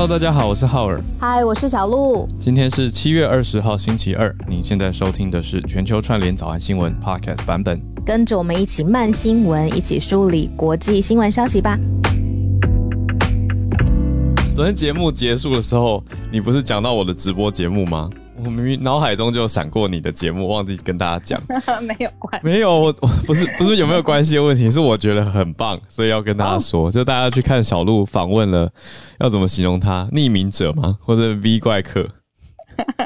Hello，大家好，我是浩尔。嗨，我是小鹿。今天是七月二十号，星期二。您现在收听的是全球串联早安新闻 Podcast 版本。跟着我们一起慢新闻，一起梳理国际新闻消息吧。昨天节目结束的时候，你不是讲到我的直播节目吗？我明明脑海中就闪过你的节目，忘记跟大家讲。没有关，没有，我我不是不是有没有关系的问题，是我觉得很棒，所以要跟大家说，就大家去看小鹿访问了，要怎么形容他？匿名者吗？或者 V 怪客？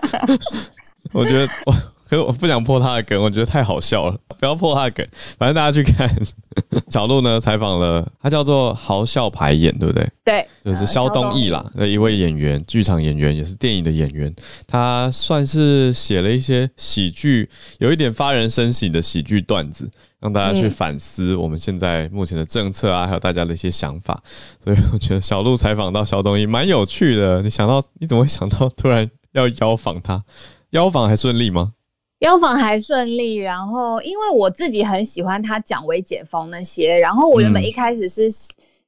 我觉得我。可是我不想破他的梗，我觉得太好笑了，不要破他的梗。反正大家去看 小鹿呢，采访了他叫做豪笑排演，对不对？对，就是肖东义啦，一位演员，剧场演员，也是电影的演员。他算是写了一些喜剧，有一点发人深省的喜剧段子，让大家去反思我们现在目前的政策啊，还有大家的一些想法。所以我觉得小鹿采访到肖东义蛮有趣的。你想到你怎么会想到突然要邀访他？邀访还顺利吗？邀访还顺利，然后因为我自己很喜欢他讲微解封那些，然后我原本一开始是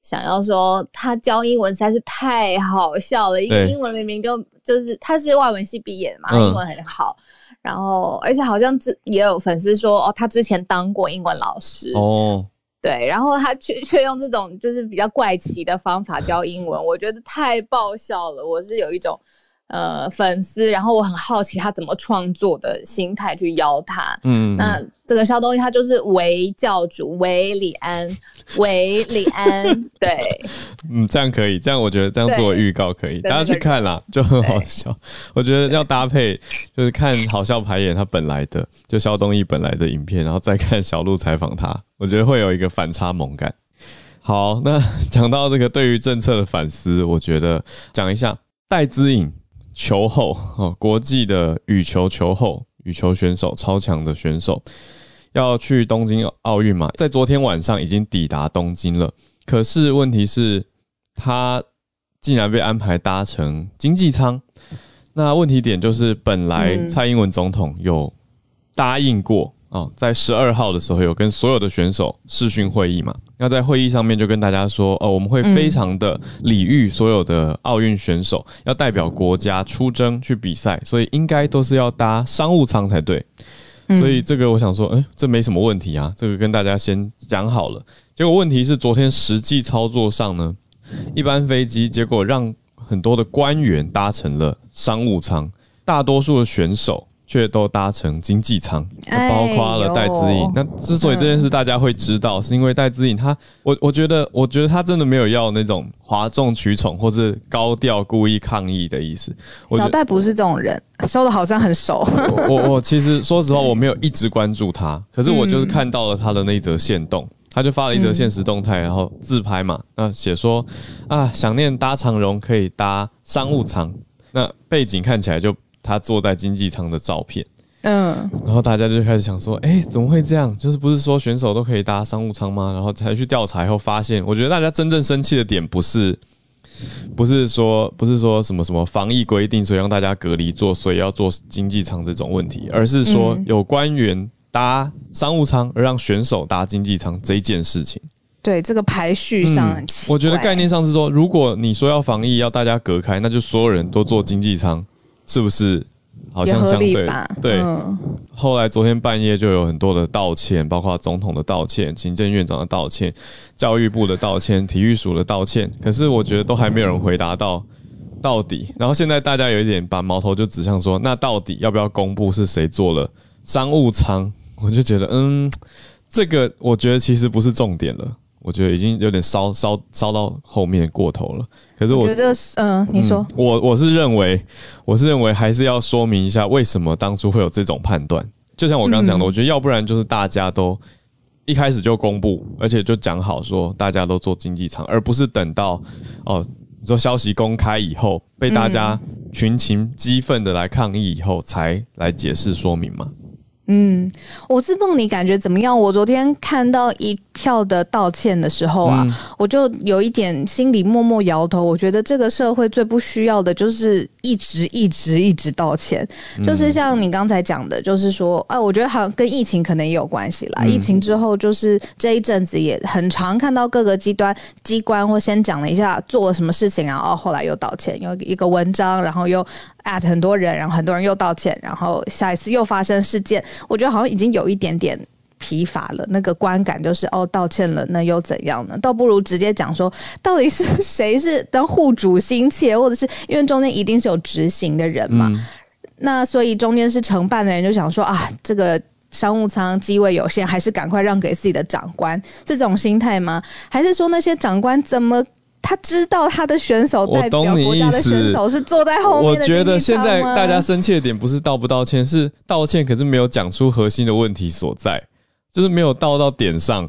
想要说他教英文实在是太好笑了，一个英文明明就就是他是外文系毕业的嘛，英文很好，然后而且好像之也有粉丝说哦，他之前当过英文老师哦，对，然后他却却用这种就是比较怪奇的方法教英文，我觉得太爆笑了，我是有一种。呃，粉丝，然后我很好奇他怎么创作的心态去邀他。嗯，那这个肖东义他就是为教主为李安，为李安，对，嗯，这样可以，这样我觉得这样做预告可以，大家去看啦，就很好笑。我觉得要搭配，就是看好笑排演他本来的，就肖东义本来的影片，然后再看小鹿采访他，我觉得会有一个反差萌感。好，那 讲到这个对于政策的反思，我觉得讲一下戴资颖。球后哦，国际的羽球球后，羽球选手，超强的选手，要去东京奥运嘛？在昨天晚上已经抵达东京了。可是问题是，他竟然被安排搭乘经济舱。那问题点就是，本来蔡英文总统有答应过。哦，在十二号的时候有跟所有的选手视讯会议嘛？那在会议上面就跟大家说，哦，我们会非常的礼遇所有的奥运选手，要代表国家出征去比赛，所以应该都是要搭商务舱才对。所以这个我想说，哎，这没什么问题啊，这个跟大家先讲好了。结果问题是昨天实际操作上呢，一般飞机结果让很多的官员搭乘了商务舱，大多数的选手。却都搭乘经济舱，包括了戴资颖。那之所以这件事大家会知道，是因为戴资颖他，我我觉得，我觉得他真的没有要那种哗众取宠或是高调故意抗议的意思。小戴不是这种人，收的好像很熟。我我其实 说实话，我没有一直关注他，可是我就是看到了他的那则线动，他就发了一则现实动态，然后自拍嘛，那写说啊，想念搭长荣可以搭商务舱，那背景看起来就。他坐在经济舱的照片，嗯，然后大家就开始想说，哎，怎么会这样？就是不是说选手都可以搭商务舱吗？然后才去调查以后发现，我觉得大家真正生气的点不是，不是说不是说什么什么防疫规定，所以让大家隔离坐，所以要做经济舱这种问题，而是说有官员搭商务舱而让选手搭经济舱这一件事情。对这个排序上，我觉得概念上是说，如果你说要防疫要大家隔开，那就所有人都坐经济舱。是不是好像相对对？后来昨天半夜就有很多的道歉，包括总统的道歉、行政院长的道歉、教育部的道歉、体育署的道歉。可是我觉得都还没有人回答到到底。然后现在大家有一点把矛头就指向说，那到底要不要公布是谁做了商务舱？我就觉得，嗯，这个我觉得其实不是重点了。我觉得已经有点烧烧烧到后面过头了。可是我觉得，嗯，你说，我我是认为，我是认为还是要说明一下为什么当初会有这种判断。就像我刚刚讲的，我觉得要不然就是大家都一开始就公布，而且就讲好说大家都做经济舱，而不是等到哦，你说消息公开以后被大家群情激愤的来抗议以后才来解释说明嘛。嗯，我是梦，你感觉怎么样？我昨天看到一票的道歉的时候啊，我就有一点心里默默摇头。我觉得这个社会最不需要的就是一直一直一直道歉。就是像你刚才讲的，就是说，啊，我觉得好像跟疫情可能也有关系啦。疫情之后，就是这一阵子也很常看到各个机端机关或先讲了一下做了什么事情，然后后来又道歉，有一个文章，然后又 at 很多人，然后很多人又道歉，然后下一次又发生事件，我觉得好像已经有一点点。疲乏了，那个观感就是哦，道歉了，那又怎样呢？倒不如直接讲说，到底是谁是当户主心切，或者是因为中间一定是有执行的人嘛？那所以中间是承办的人就想说啊，这个商务舱机位有限，还是赶快让给自己的长官，这种心态吗？还是说那些长官怎么他知道他的选手代表国家的选手是坐在后面？我觉得现在大家生气的点不是道不道歉，是道歉可是没有讲出核心的问题所在。就是没有到到点上，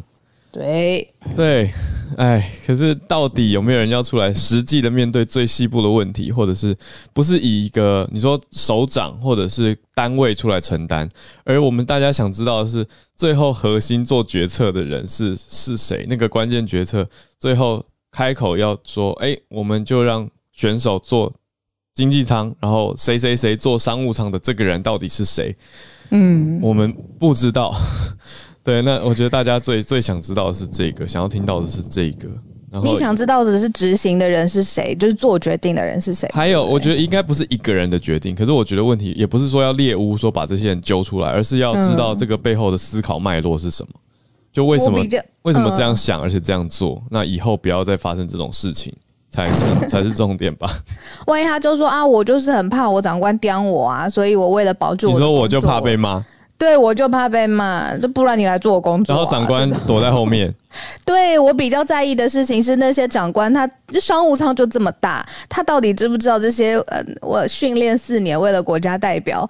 对对，哎，可是到底有没有人要出来实际的面对最细部的问题，或者是不是以一个你说首长或者是单位出来承担？而我们大家想知道的是，最后核心做决策的人是是谁？那个关键决策最后开口要说，哎，我们就让选手做经济舱，然后谁谁谁做商务舱的这个人到底是谁？嗯，我们不知道。对，那我觉得大家最最想知道的是这个，想要听到的是这个。然后你想知道的是执行的人是谁，就是做决定的人是谁。还有，我觉得应该不是一个人的决定，可是我觉得问题也不是说要猎巫，说把这些人揪出来，而是要知道这个背后的思考脉络是什么，就为什么为什么这样想，而且这样做，那以后不要再发生这种事情才是 才是重点吧。万一他就说啊，我就是很怕我长官刁我啊，所以我为了保住，你说我就怕被骂。对，我就怕被骂，不然你来做我工作。然后长官躲在后面。对我比较在意的事情是那些长官，他商务舱就这么大，他到底知不知道这些？呃，我训练四年，为了国家代表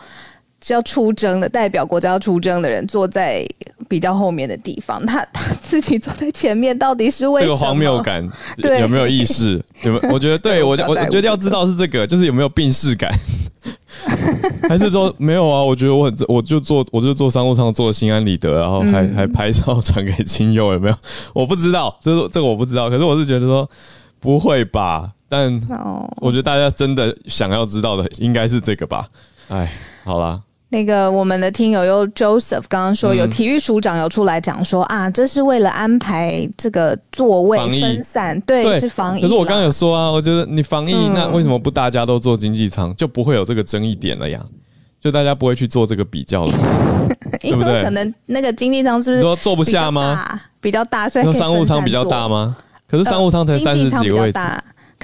是要出征的，代表国家要出征的人坐在比较后面的地方，他他自己坐在前面，到底是为这个荒谬感有没有意识？有没有？我觉得对我我我觉得要知道是这个，就是有没有 病逝感。还是说没有啊？我觉得我很，我就做，我就做商务舱，做心安理得，然后还还拍照传给亲友，有没有？我不知道，这这个 我不知道。可是我是觉得说不会吧？但我觉得大家真的想要知道的应该是这个吧？哎，好啦。那个我们的听友又 Joseph 刚刚说有体育署长有出来讲说啊，这是为了安排这个座位分散，对，是防疫。可是我刚刚有说啊，我觉得你防疫，那为什么不大家都坐经济舱，就不会有这个争议点了呀？就大家不会去做这个比较了，对不对？可能那个经济舱是不是说坐不下吗？比较大，所以商务舱比较大吗？可是商务舱才三十几个位置，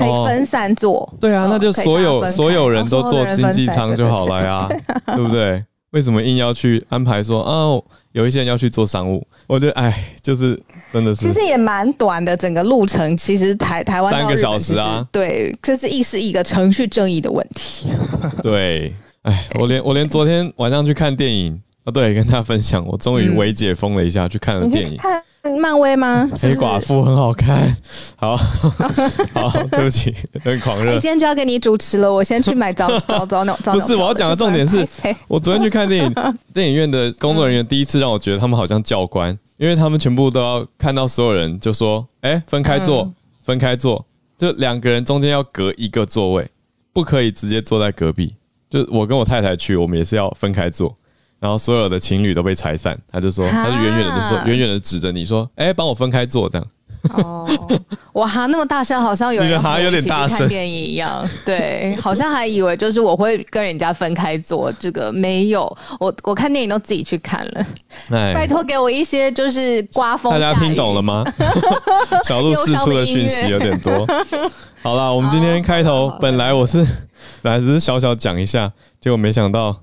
可以分散坐。对啊，那就所有所有人都坐经济舱就好了呀，对不对？为什么硬要去安排说哦，有一些人要去做商务？我觉得哎，就是真的是，其实也蛮短的，整个路程其实台台湾三个小时啊，对，这是亦是一个程序正义的问题。对，哎，我连我连昨天晚上去看电影啊，对，跟大家分享，我终于微解封了一下，去看了电影。漫威吗？黑寡妇很好看，好 好，对不起，很狂热。今天就要给你主持了，我先去买早 早早早。不是，我要讲的重点是，我昨天去看电影，电影院的工作人员第一次让我觉得他们好像教官，因为他们全部都要看到所有人，就说：“哎，分开坐，分开坐，就两个人中间要隔一个座位，不可以直接坐在隔壁。”就我跟我太太去，我们也是要分开坐。然后所有的情侣都被拆散，他就说，他就远远的就说，远远的指着你说，哎，帮我分开坐这样。哦，我哈那么大声，好像有人哈有点大声看电影一样，对，好像还以为就是我会跟人家分开坐，这个没有，我我看电影都自己去看了。拜托给我一些就是刮风，大家听懂了吗？小鹿释出的讯息有点多。好了，我们今天开头本来我是本来只是小小讲一下，结果没想到。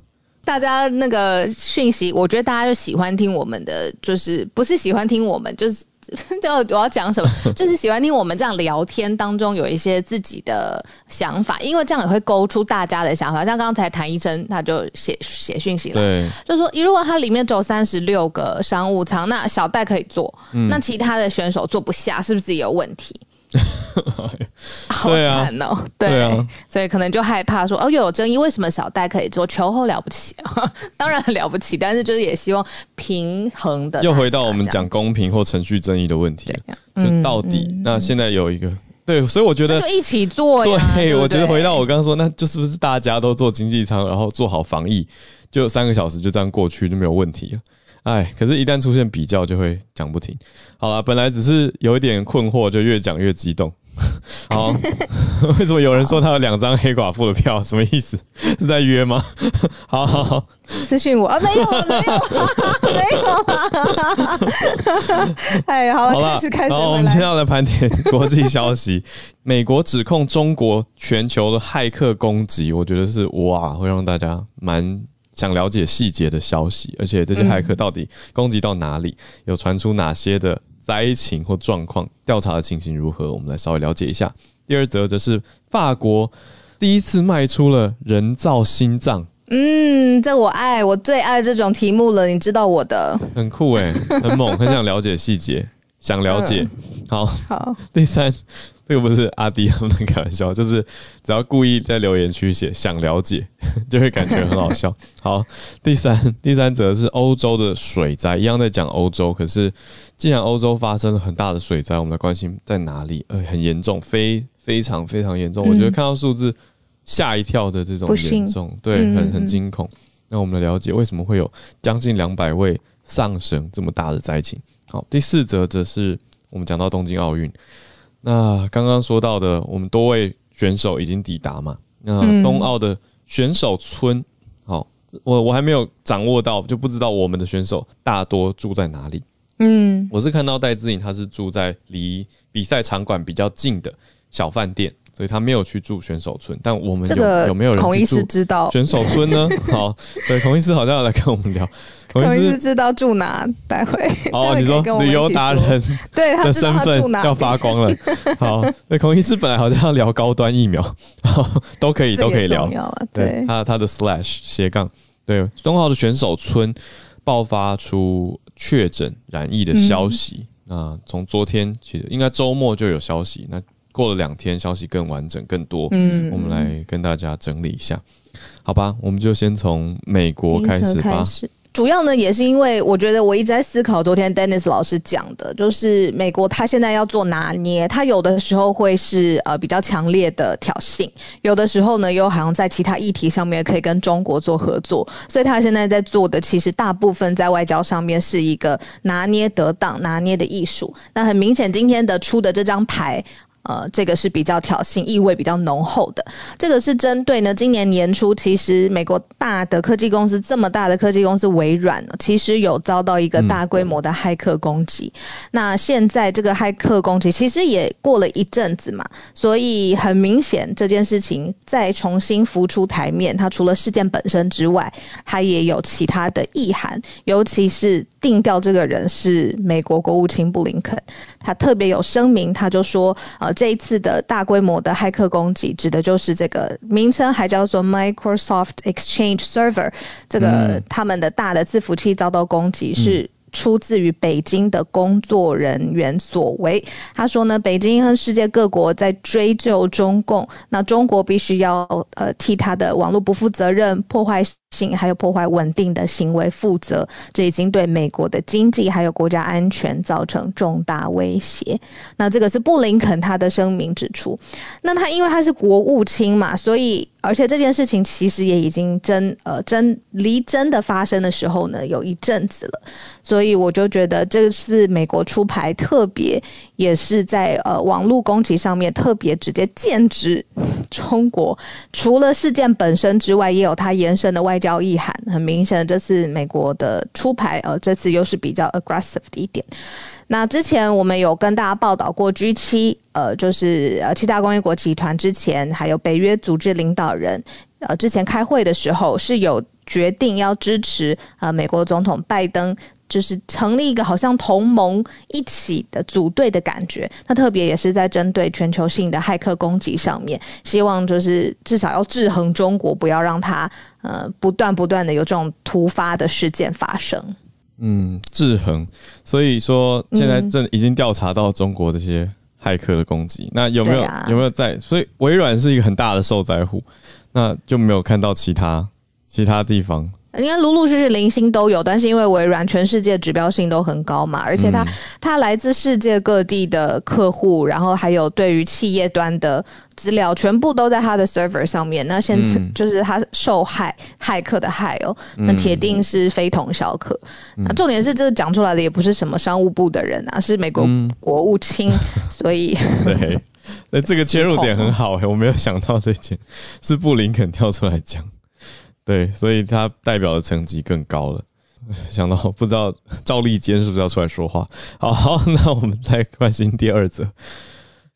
大家那个讯息，我觉得大家就喜欢听我们的，就是不是喜欢听我们，就是 就我要讲什么，就是喜欢听我们这样聊天当中有一些自己的想法，因为这样也会勾出大家的想法。像刚才谭医生他就写写讯息了，就说如果他里面只有三十六个商务舱，那小戴可以坐，那其他的选手坐不下，是不是有问题？好惨哦！对啊，所以可能就害怕说哦，又有争议，为什么小戴可以做？球后了不起啊，当然很了不起，但是就是也希望平衡的。又回到我们讲公平或程序争议的问题，就到底那现在有一个对，所以我觉得就一起做。对，我觉得回到我刚刚说，那就是不是大家都做经济舱，然后做好防疫，就三个小时就这样过去就没有问题了。哎，可是，一旦出现比较，就会讲不停。好了，本来只是有一点困惑，就越讲越激动。好，为什么有人说他有两张黑寡妇的票？什么意思？是在约吗？好好好，私信我啊，没有，没有，没有。哎，好了，开始开始。好，我们现在来盘点国际消息。美国指控中国全球的骇客攻击，我觉得是哇，会让大家蛮。想了解细节的消息，而且这些骇客到底攻击到哪里，有传出哪些的灾情或状况，调查的情形如何？我们来稍微了解一下。第二则则是法国第一次卖出了人造心脏。嗯，这我爱，我最爱这种题目了。你知道我的很酷哎，很猛，很想了解细节，想了解。好，好。第三。这个不是阿迪他们开玩笑，就是只要故意在留言区写想了解，就会感觉很好笑。好，第三第三则是欧洲的水灾，一样在讲欧洲。可是既然欧洲发生了很大的水灾，我们的关心在哪里？呃，很严重，非非常非常严重。我觉得看到数字吓一跳的这种严重，对，很很惊恐。那我们来了解为什么会有将近两百位丧生这么大的灾情。好，第四则则是我们讲到东京奥运。那刚刚说到的，我们多位选手已经抵达嘛？那冬奥的选手村，好，我我还没有掌握到，就不知道我们的选手大多住在哪里。嗯，我是看到戴志颖，他是住在离比赛场馆比较近的小饭店。所以他没有去住选手村，但我们有有没有人孔医师知道选手村呢？好，对，孔医师好像要来跟我们聊。孔医师知道住哪？待会哦，你说旅游达人对的身份要发光了。好，那孔医师本来好像要聊高端疫苗，都可以都可以聊。对，他他的 slash 斜杠对东浩的选手村爆发出确诊染疫的消息。那从昨天其实应该周末就有消息。那过了两天，消息更完整、更多。嗯，我们来跟大家整理一下，好吧？我们就先从美国开始吧。主要呢，也是因为我觉得我一直在思考，昨天 Dennis 老师讲的，就是美国他现在要做拿捏，他有的时候会是呃比较强烈的挑衅，有的时候呢又好像在其他议题上面可以跟中国做合作，所以他现在在做的其实大部分在外交上面是一个拿捏得当、拿捏的艺术。那很明显，今天的出的这张牌。呃，这个是比较挑衅意味比较浓厚的。这个是针对呢，今年年初，其实美国大的科技公司这么大的科技公司微软，其实有遭到一个大规模的骇客攻击。那现在这个骇客攻击其实也过了一阵子嘛，所以很明显这件事情再重新浮出台面，它除了事件本身之外，它也有其他的意涵。尤其是定调这个人是美国国务卿布林肯，他特别有声明，他就说呃。这一次的大规模的骇客攻击，指的就是这个名称还叫做 Microsoft Exchange Server，这个他们的大的伺服器遭到攻击是。出自于北京的工作人员所为。他说呢，北京和世界各国在追究中共，那中国必须要呃替他的网络不负责任、破坏性还有破坏稳定的行为负责。这已经对美国的经济还有国家安全造成重大威胁。那这个是布林肯他的声明指出。那他因为他是国务卿嘛，所以。而且这件事情其实也已经真呃真离真的发生的时候呢，有一阵子了，所以我就觉得这次美国出牌特别，也是在呃网络攻击上面特别直接剑指 中国。除了事件本身之外，也有它延伸的外交意涵。很明显的，这次美国的出牌，呃，这次又是比较 aggressive 的一点。那之前我们有跟大家报道过 G 七，呃，就是呃七大工业国集团之前还有北约组织领导人，呃，之前开会的时候是有决定要支持呃美国总统拜登，就是成立一个好像同盟一起的组队的感觉。那特别也是在针对全球性的骇客攻击上面，希望就是至少要制衡中国，不要让它呃不断不断的有这种突发的事件发生。嗯，制衡，所以说现在正已经调查到中国这些骇客的攻击。那有没有有没有在？所以微软是一个很大的受灾户，那就没有看到其他其他地方。应该陆陆续续零星都有，但是因为微软全世界指标性都很高嘛，而且它它来自世界各地的客户，然后还有对于企业端的资料，全部都在它的 server 上面。那现在就是它受害骇客的害哦，那铁定是非同小可。那重点是这个讲出来的也不是什么商务部的人啊，是美国国务卿，所以对，那这个切入点很好哎，我没有想到这件是布林肯跳出来讲。对，所以他代表的层级更高了。想到不知道赵立坚是不是要出来说话？好好，那我们再关心第二则。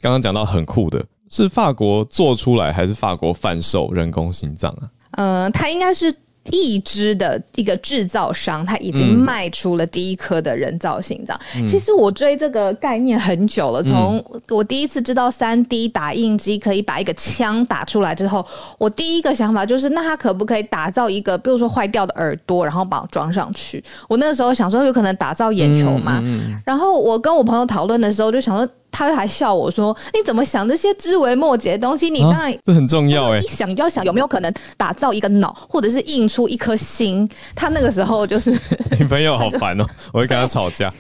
刚刚讲到很酷的，是法国做出来还是法国贩售人工心脏啊？嗯，它应该是。一支的一个制造商，他已经卖出了第一颗的人造心脏。其实我追这个概念很久了，从我第一次知道三 D 打印机可以把一个枪打出来之后，我第一个想法就是，那他可不可以打造一个，比如说坏掉的耳朵，然后把我装上去？我那个时候想说，有可能打造眼球嘛。然后我跟我朋友讨论的时候，就想说。他还笑我说：“你怎么想这些枝微末节的东西？你当然这很重要哎！一想就要想有没有可能打造一个脑，或者是印出一颗心。他那个时候就是 女朋友好烦哦，我会跟他吵架。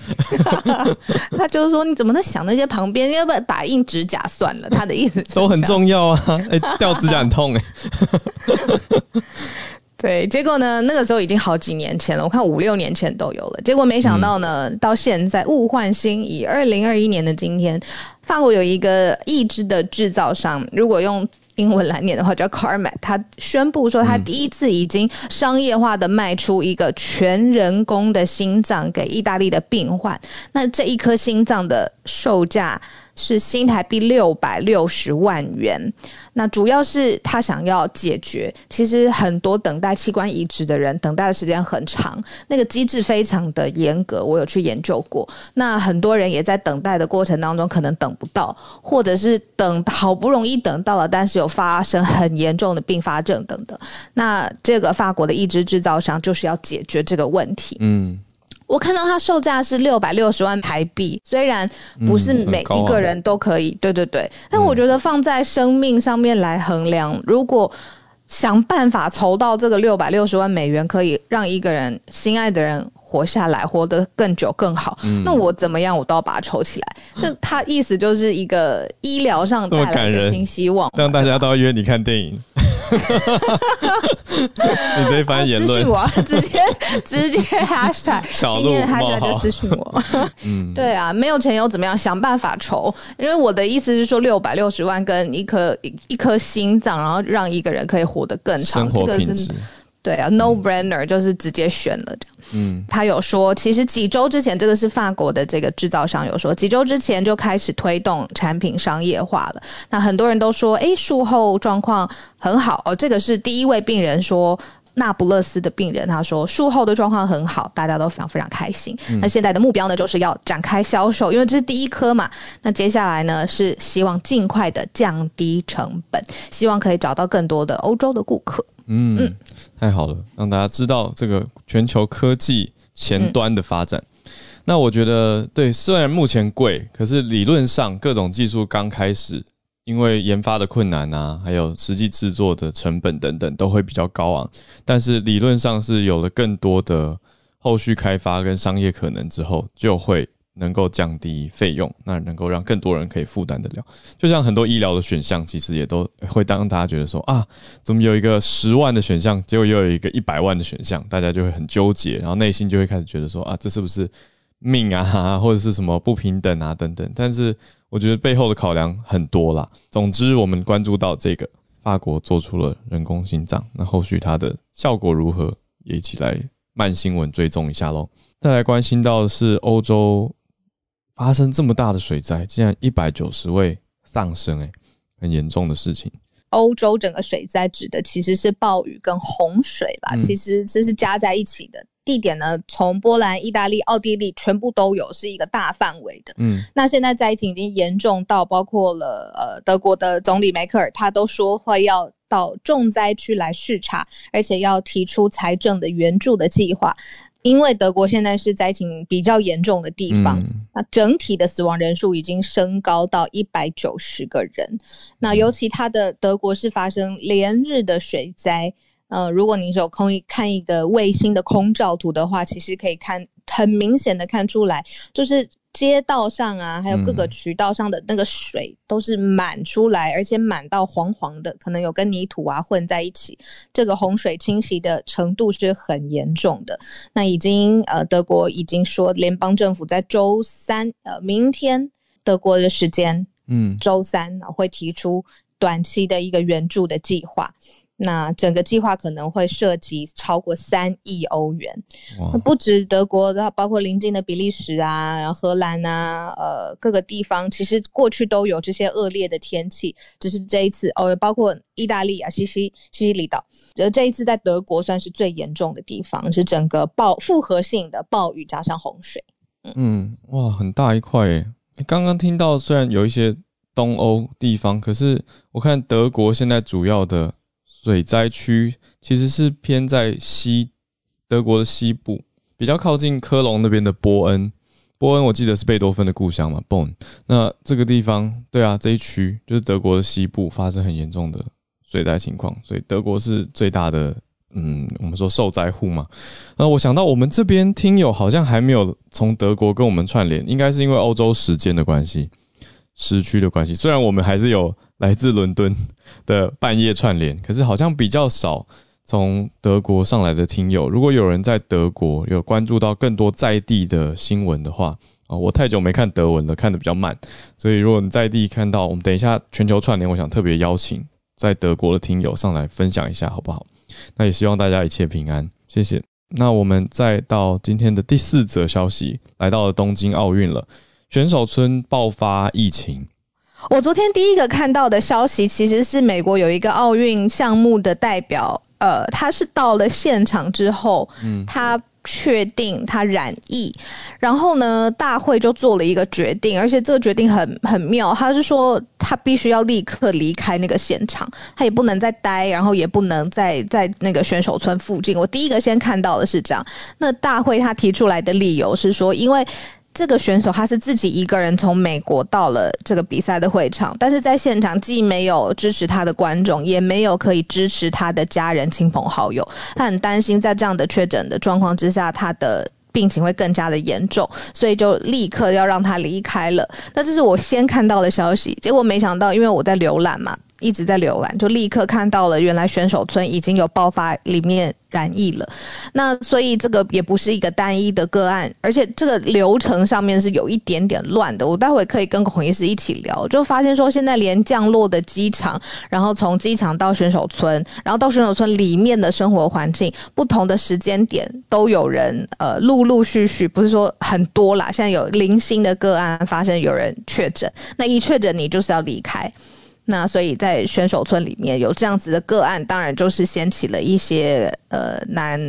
他就是说你怎么在想那些旁边？要不要打印指甲算了？他的意思都很重要啊！哎，掉指甲很痛哎。”对，结果呢？那个时候已经好几年前了，我看五六年前都有了。结果没想到呢，到现在物换星移，二零二一年的今天，法国有一个义肢的制造商，如果用英文来念的话，叫 Carmat，他宣布说，他第一次已经商业化的卖出一个全人工的心脏给意大利的病患。那这一颗心脏的售价。是新台币六百六十万元，那主要是他想要解决，其实很多等待器官移植的人等待的时间很长，那个机制非常的严格，我有去研究过。那很多人也在等待的过程当中，可能等不到，或者是等好不容易等到了，但是有发生很严重的并发症等等。那这个法国的移植制造商就是要解决这个问题。嗯。我看到它售价是六百六十万台币，虽然不是每一个人都可以，对对对，但我觉得放在生命上面来衡量，如果想办法筹到这个六百六十万美元，可以让一个人心爱的人活下来，活得更久更好，那我怎么样我都要把它筹起来。那他意思就是一个医疗上带来的新希望，让大家都要约你看电影。你这番言论，私信我，直接直接 hashtag，今天 hashtag 就私信我。嗯，对啊，没有钱又怎么样？想办法筹。因为我的意思是说，六百六十万跟一颗一颗心脏，然后让一个人可以活得更长，这个是。对啊，no brainer 就是直接选了这样。嗯，他有说，其实几周之前，这个是法国的这个制造商有说，几周之前就开始推动产品商业化了。那很多人都说，哎，术后状况很好哦。这个是第一位病人说，那不勒斯的病人，他说术后的状况很好，大家都非常非常开心。那现在的目标呢，就是要展开销售，因为这是第一颗嘛。那接下来呢，是希望尽快的降低成本，希望可以找到更多的欧洲的顾客。嗯，太好了，让大家知道这个全球科技前端的发展。那我觉得，对，虽然目前贵，可是理论上各种技术刚开始，因为研发的困难啊，还有实际制作的成本等等，都会比较高昂。但是理论上是有了更多的后续开发跟商业可能之后，就会。能够降低费用，那能够让更多人可以负担得了。就像很多医疗的选项，其实也都会当大家觉得说啊，怎么有一个十万的选项，结果又有一个一百万的选项，大家就会很纠结，然后内心就会开始觉得说啊，这是不是命啊，或者是什么不平等啊等等。但是我觉得背后的考量很多啦。总之，我们关注到这个法国做出了人工心脏，那后续它的效果如何，也一起来慢新闻追踪一下喽。再来关心到的是欧洲。发生这么大的水灾，竟然一百九十位丧生，哎，很严重的事情。欧洲整个水灾指的其实是暴雨跟洪水啦，其实这是加在一起的。地点呢，从波兰、意大利、奥地利全部都有，是一个大范围的。嗯，那现在灾情已经严重到包括了呃，德国的总理梅克尔，他都说会要到重灾区来视察，而且要提出财政的援助的计划。因为德国现在是灾情比较严重的地方，那整体的死亡人数已经升高到一百九十个人。那尤其它的德国是发生连日的水灾。呃，如果你有空看一个卫星的空照图的话，其实可以看很明显的看出来，就是街道上啊，还有各个渠道上的那个水都是满出来，而且满到黄黄的，可能有跟泥土啊混在一起。这个洪水侵袭的程度是很严重的。那已经呃，德国已经说，联邦政府在周三呃，明天德国的时间，嗯，周三会提出短期的一个援助的计划。那整个计划可能会涉及超过三亿欧元，不止德国，然后包括邻近的比利时啊，然后荷兰啊，呃，各个地方其实过去都有这些恶劣的天气，只是这一次哦，包括意大利啊，西西西西里岛，呃，这一次在德国算是最严重的地方，是整个暴复合性的暴雨加上洪水。嗯，哇，很大一块诶！刚刚听到虽然有一些东欧地方，可是我看德国现在主要的。水灾区其实是偏在西德国的西部，比较靠近科隆那边的波恩。波恩我记得是贝多芬的故乡嘛，Bonn。那这个地方，对啊，这一区就是德国的西部发生很严重的水灾情况，所以德国是最大的，嗯，我们说受灾户嘛。那我想到我们这边听友好像还没有从德国跟我们串联，应该是因为欧洲时间的关系。时区的关系，虽然我们还是有来自伦敦的半夜串联，可是好像比较少从德国上来的听友。如果有人在德国有关注到更多在地的新闻的话，啊，我太久没看德文了，看的比较慢，所以如果你在地看到，我们等一下全球串联，我想特别邀请在德国的听友上来分享一下，好不好？那也希望大家一切平安，谢谢。那我们再到今天的第四则消息，来到了东京奥运了。选手村爆发疫情。我昨天第一个看到的消息，其实是美国有一个奥运项目的代表，呃，他是到了现场之后，嗯，他确定他染疫，然后呢，大会就做了一个决定，而且这个决定很很妙，他是说他必须要立刻离开那个现场，他也不能再待，然后也不能再在那个选手村附近。我第一个先看到的是这样，那大会他提出来的理由是说，因为。这个选手他是自己一个人从美国到了这个比赛的会场，但是在现场既没有支持他的观众，也没有可以支持他的家人、亲朋好友。他很担心在这样的确诊的状况之下，他的病情会更加的严重，所以就立刻要让他离开了。那这是我先看到的消息，结果没想到，因为我在浏览嘛。一直在浏览，就立刻看到了，原来选手村已经有爆发，里面染疫了。那所以这个也不是一个单一的个案，而且这个流程上面是有一点点乱的。我待会可以跟孔医师一起聊，就发现说现在连降落的机场，然后从机场到选手村，然后到选手村里面的生活环境，不同的时间点都有人呃陆陆续续，不是说很多啦，现在有零星的个案发生，有人确诊，那一确诊你就是要离开。那所以在选手村里面有这样子的个案，当然就是掀起了一些呃难，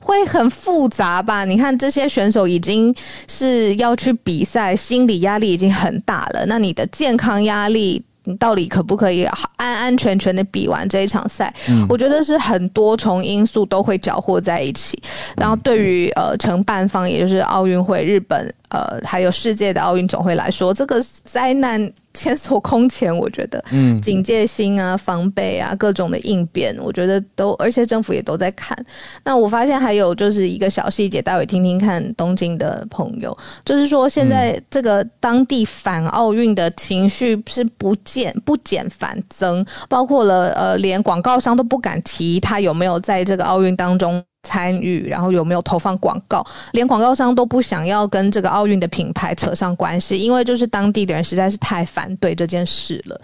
会很复杂吧？你看这些选手已经是要去比赛，心理压力已经很大了，那你的健康压力。你到底可不可以安安全全的比完这一场赛？我觉得是很多重因素都会搅和在一起。然后对于呃承办方，也就是奥运会、日本呃还有世界的奥运总会来说，这个灾难千所空前。我觉得，嗯，警戒心啊、防备啊、各种的应变，我觉得都，而且政府也都在看。那我发现还有就是一个小细节，待会听听看东京的朋友，就是说现在这个当地反奥运的情绪是不。减不减反增，包括了呃，连广告商都不敢提他有没有在这个奥运当中参与，然后有没有投放广告，连广告商都不想要跟这个奥运的品牌扯上关系，因为就是当地的人实在是太反对这件事了，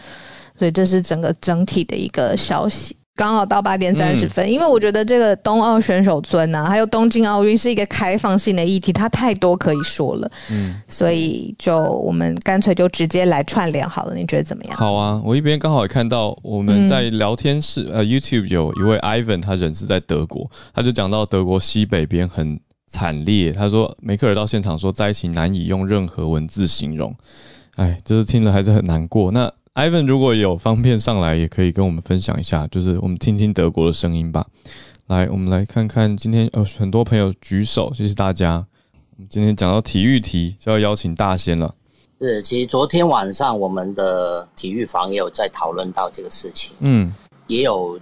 所以这是整个整体的一个消息。刚好到八点三十分，因为我觉得这个冬奥选手村呐，还有东京奥运是一个开放性的议题，它太多可以说了，嗯，所以就我们干脆就直接来串联好了，你觉得怎么样？好啊，我一边刚好也看到我们在聊天室，呃，YouTube 有一位 Ivan，他人是在德国，他就讲到德国西北边很惨烈，他说梅克尔到现场说灾情难以用任何文字形容，哎，就是听了还是很难过。那 Ivan 如果有方便上来，也可以跟我们分享一下，就是我们听听德国的声音吧。来，我们来看看今天呃很多朋友举手，谢谢大家。我们今天讲到体育题，就要邀请大仙了。是，其实昨天晚上我们的体育房也有在讨论到这个事情，嗯，也有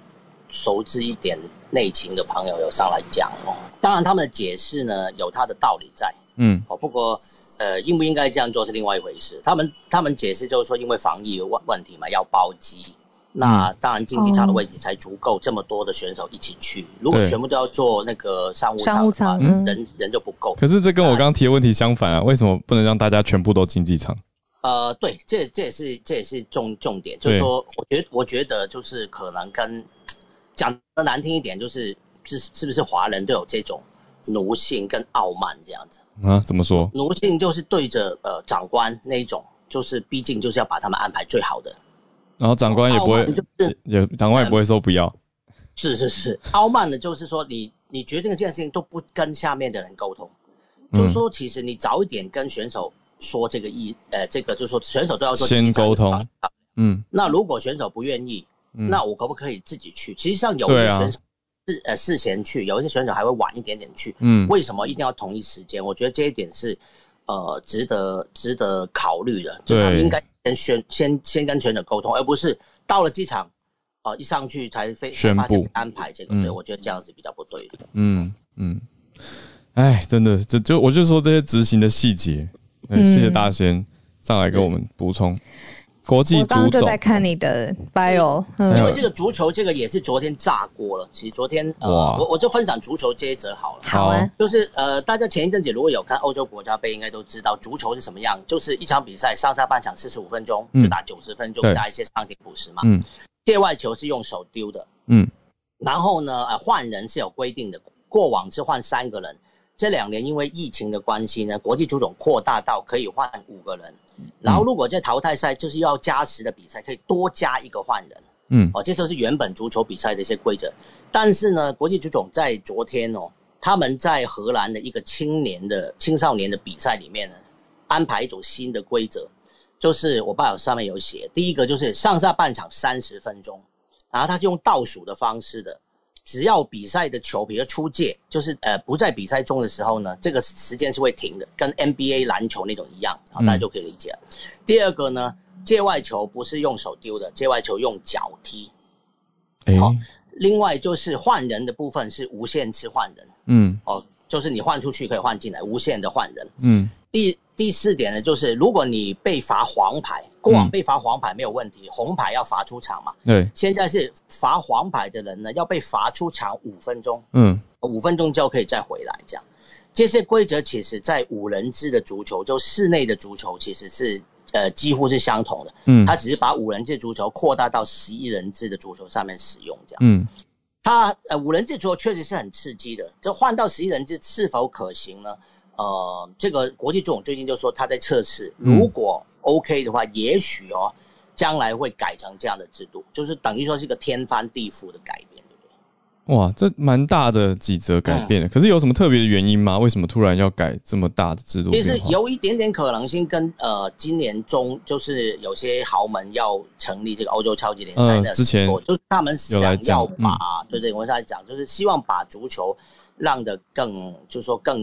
熟知一点内情的朋友有上来讲哦。当然，他们的解释呢有他的道理在，嗯，哦，不过呃，应不应该这样做是另外一回事。他们他们解释就是说，因为防疫问问题嘛，要包机。那当然，竞技场的位置才足够这么多的选手一起去。如果全部都要坐那个商务商务舱，人人就不够。可是这跟我刚刚提的问题相反啊，为什么不能让大家全部都竞技场？呃，对，这这也是这也是重重点，就是说，我觉得我觉得就是可能跟讲的难听一点，就是是是不是华人都有这种奴性跟傲慢这样子啊？怎么说？奴性就是对着呃长官那一种，就是毕竟就是要把他们安排最好的。然后长官也不会，就是也长官也不会说不要。是是是，傲慢的，就是说你你决定这件事情都不跟下面的人沟通，就是说其实你早一点跟选手说这个意，呃，这个就是说选手都要说先沟通。嗯，那如果选手不愿意，那我可不可以自己去？其实像有的选手事呃事前去，有一些选手还会晚一点点去。嗯，为什么一定要同一时间？我觉得这一点是呃值得值得考虑的，就他们应该。先宣先先跟选手沟通，而不是到了机场，呃，一上去才飞宣布安排这个。对，我觉得这样是比较不对的。嗯嗯，哎，真的，就就我就说这些执行的细节。谢谢大仙上来跟我们补充。国际足总就在看你的 bio，因为这个足球这个也是昨天炸锅了。其实昨天呃，我我就分享足球这一则好了。好啊，就是呃，大家前一阵子如果有看欧洲国家杯，应该都知道足球是什么样。就是一场比赛上下半场四十五分钟就打九十分钟，加一些上点补时嘛。嗯，界外球是用手丢的。嗯，然后呢，呃，换人是有规定的，过往是换三个人。这两年因为疫情的关系呢，国际足总扩大到可以换五个人。然后，如果在淘汰赛就是要加时的比赛，可以多加一个换人。嗯，哦，这就是原本足球比赛的一些规则。但是呢，国际足总在昨天哦，他们在荷兰的一个青年的青少年的比赛里面呢，安排一种新的规则，就是我爸有上面有写，第一个就是上下半场三十分钟，然后他是用倒数的方式的。只要比赛的球，比如出界，就是呃不在比赛中的时候呢，这个时间是会停的，跟 NBA 篮球那种一样，好，大家就可以理解了。第二个呢，界外球不是用手丢的，界外球用脚踢。好，另外就是换人的部分是无限次换人，嗯，哦，就是你换出去可以换进来，无限的换人，嗯。第第四点呢，就是如果你被罚黄牌。过往被罚黄牌没有问题，红牌要罚出场嘛？对。现在是罚黄牌的人呢，要被罚出场五分钟。嗯，五分钟就可以再回来。这样，这些规则其实在五人制的足球，就室内的足球，其实是呃几乎是相同的。嗯，他只是把五人制足球扩大到十一人制的足球上面使用。这样，嗯，他呃五人制足球确实是很刺激的。这换到十一人制是否可行呢？呃，这个国际足总最近就说他在测试，如果。OK 的话，也许哦，将来会改成这样的制度，就是等于说是一个天翻地覆的改变，对不对？哇，这蛮大的几则改变的。可是有什么特别的原因吗？为什么突然要改这么大的制度？其实有一点点可能性，跟呃，今年中就是有些豪门要成立这个欧洲超级联赛的之前，就是他们想要把，对对，我在讲，就是希望把足球让的更，就是说更。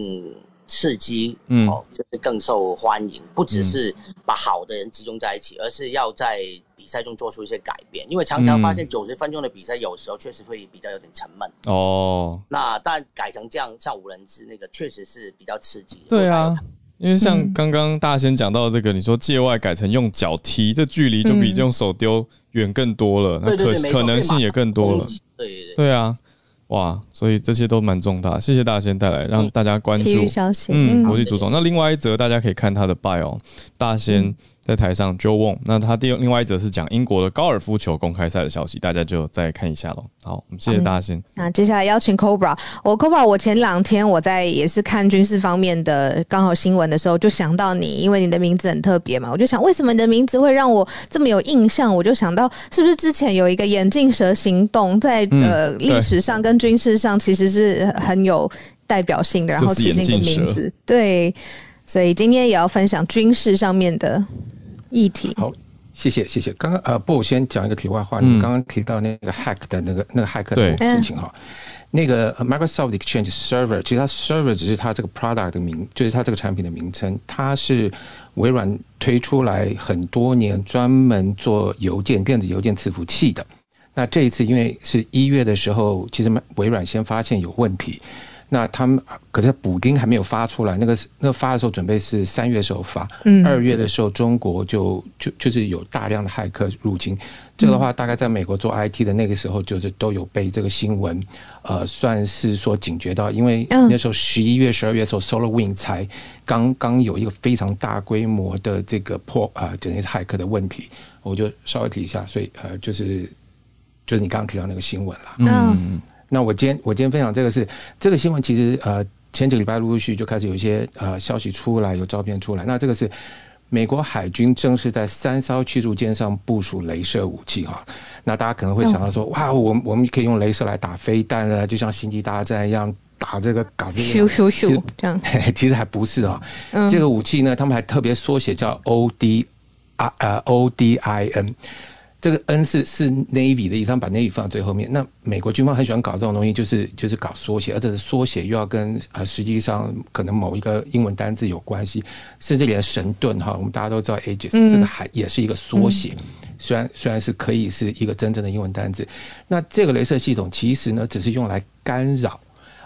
刺激，嗯，哦，就是更受欢迎，不只是把好的人集中在一起，而是要在比赛中做出一些改变。因为常常发现九十分钟的比赛，有时候确实会比较有点沉闷。哦，那但改成这样，像五人制那个，确实是比较刺激。对啊，因为像刚刚大仙讲到这个，你说界外改成用脚踢，这距离就比用手丢远更多了，那可可能性也更多了。对对对，对啊。哇，所以这些都蛮重大，谢谢大仙带来让大家关注体育消息。嗯，国际足总。那另外一则，大家可以看他的 bio，大仙。在台上，Joe Wong。那他第另外一则是讲英国的高尔夫球公开赛的消息，大家就再看一下喽。好，我们谢谢大家先。那接下来邀请 Cobra，我 Cobra，我前两天我在也是看军事方面的刚好新闻的时候，就想到你，因为你的名字很特别嘛，我就想为什么你的名字会让我这么有印象？我就想到是不是之前有一个眼镜蛇行动，在呃历史上跟军事上其实是很有代表性的，然后起那个名字，对。所以今天也要分享军事上面的议题。好，谢谢谢谢。刚刚呃，不，我先讲一个题外话。你刚刚提到那个 hack 的那个那个 hack 的事情哈，那个 Microsoft Exchange Server，其实它 Server 只是它这个 product 的名，就是它这个产品的名称。它是微软推出来很多年，专门做邮件、电子邮件伺服器的。那这一次因为是一月的时候，其实微软先发现有问题。那他们可是补丁还没有发出来，那个那个发的时候准备是三月时候发，嗯。二月的时候中国就就就是有大量的骇客入侵，这个的话大概在美国做 IT 的那个时候就是都有被这个新闻，呃，算是说警觉到，因为那时候十一月十二月的时候，SolarWinds 才刚刚有一个非常大规模的这个破啊，这些骇客的问题，我就稍微提一下，所以呃，就是就是你刚刚提到那个新闻了，嗯。那我今天我今天分享这个是这个新闻，其实呃前几个礼拜陆陆续续就开始有一些呃消息出来，有照片出来。那这个是美国海军正式在三艘驱逐舰上部署镭射武器哈。那大家可能会想到说，哇，我我们可以用镭射来打飞弹啊，就像星际大战一样打这个嘎子咻咻咻这样。其实还不是啊，这个武器呢，他们还特别缩写叫 O D I 呃 O D I N。这个 N 是是 Navy 的意思，他们把 Navy 放在最后面。那美国军方很喜欢搞这种东西，就是就是搞缩写，而且是缩写又要跟呃实际上可能某一个英文单字有关系，甚至连神盾哈，我们大家都知道 Aegis 这个还也是一个缩写，虽然虽然是可以是一个真正的英文单字。那这个镭射系统其实呢，只是用来干扰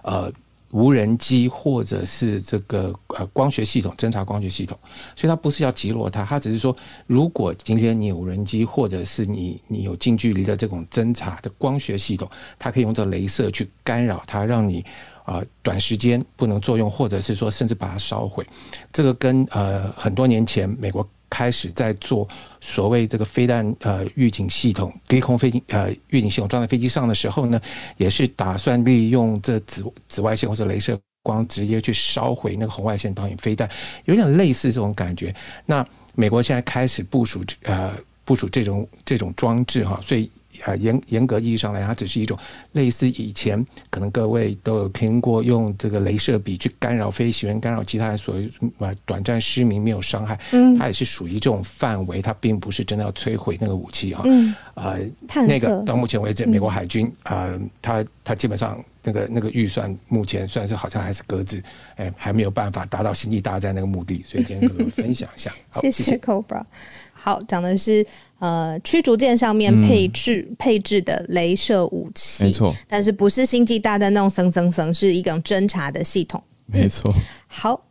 呃。无人机或者是这个呃光学系统侦察光学系统，所以它不是要击落它，它只是说，如果今天你有无人机或者是你你有近距离的这种侦察的光学系统，它可以用这镭射去干扰它，让你啊短时间不能作用，或者是说甚至把它烧毁。这个跟呃很多年前美国。开始在做所谓这个飞弹呃预警系统、低空飞行呃预警系统装在飞机上的时候呢，也是打算利用这紫紫外线或者镭射光直接去烧毁那个红外线导引飞弹，有点类似这种感觉。那美国现在开始部署呃部署这种这种装置哈，所以。啊，严严格意义上来，它只是一种类似以前可能各位都有听过用这个镭射笔去干扰飞行员、干扰其他人，所谓啊短暂失明没有伤害。嗯，它也是属于这种范围，它并不是真的要摧毁那个武器哈。嗯，啊，那个到目前为止，美国海军啊，它它基本上那个那个预算目前算是好像还是搁置，哎，还没有办法达到星际大战那个目的，所以今天跟分享一下。谢谢 Cobra。好，讲的是呃驱逐舰上面配置配置的镭射武器，没错，但是不是星际大战那种层层层，是一种侦察的系统，没错。好，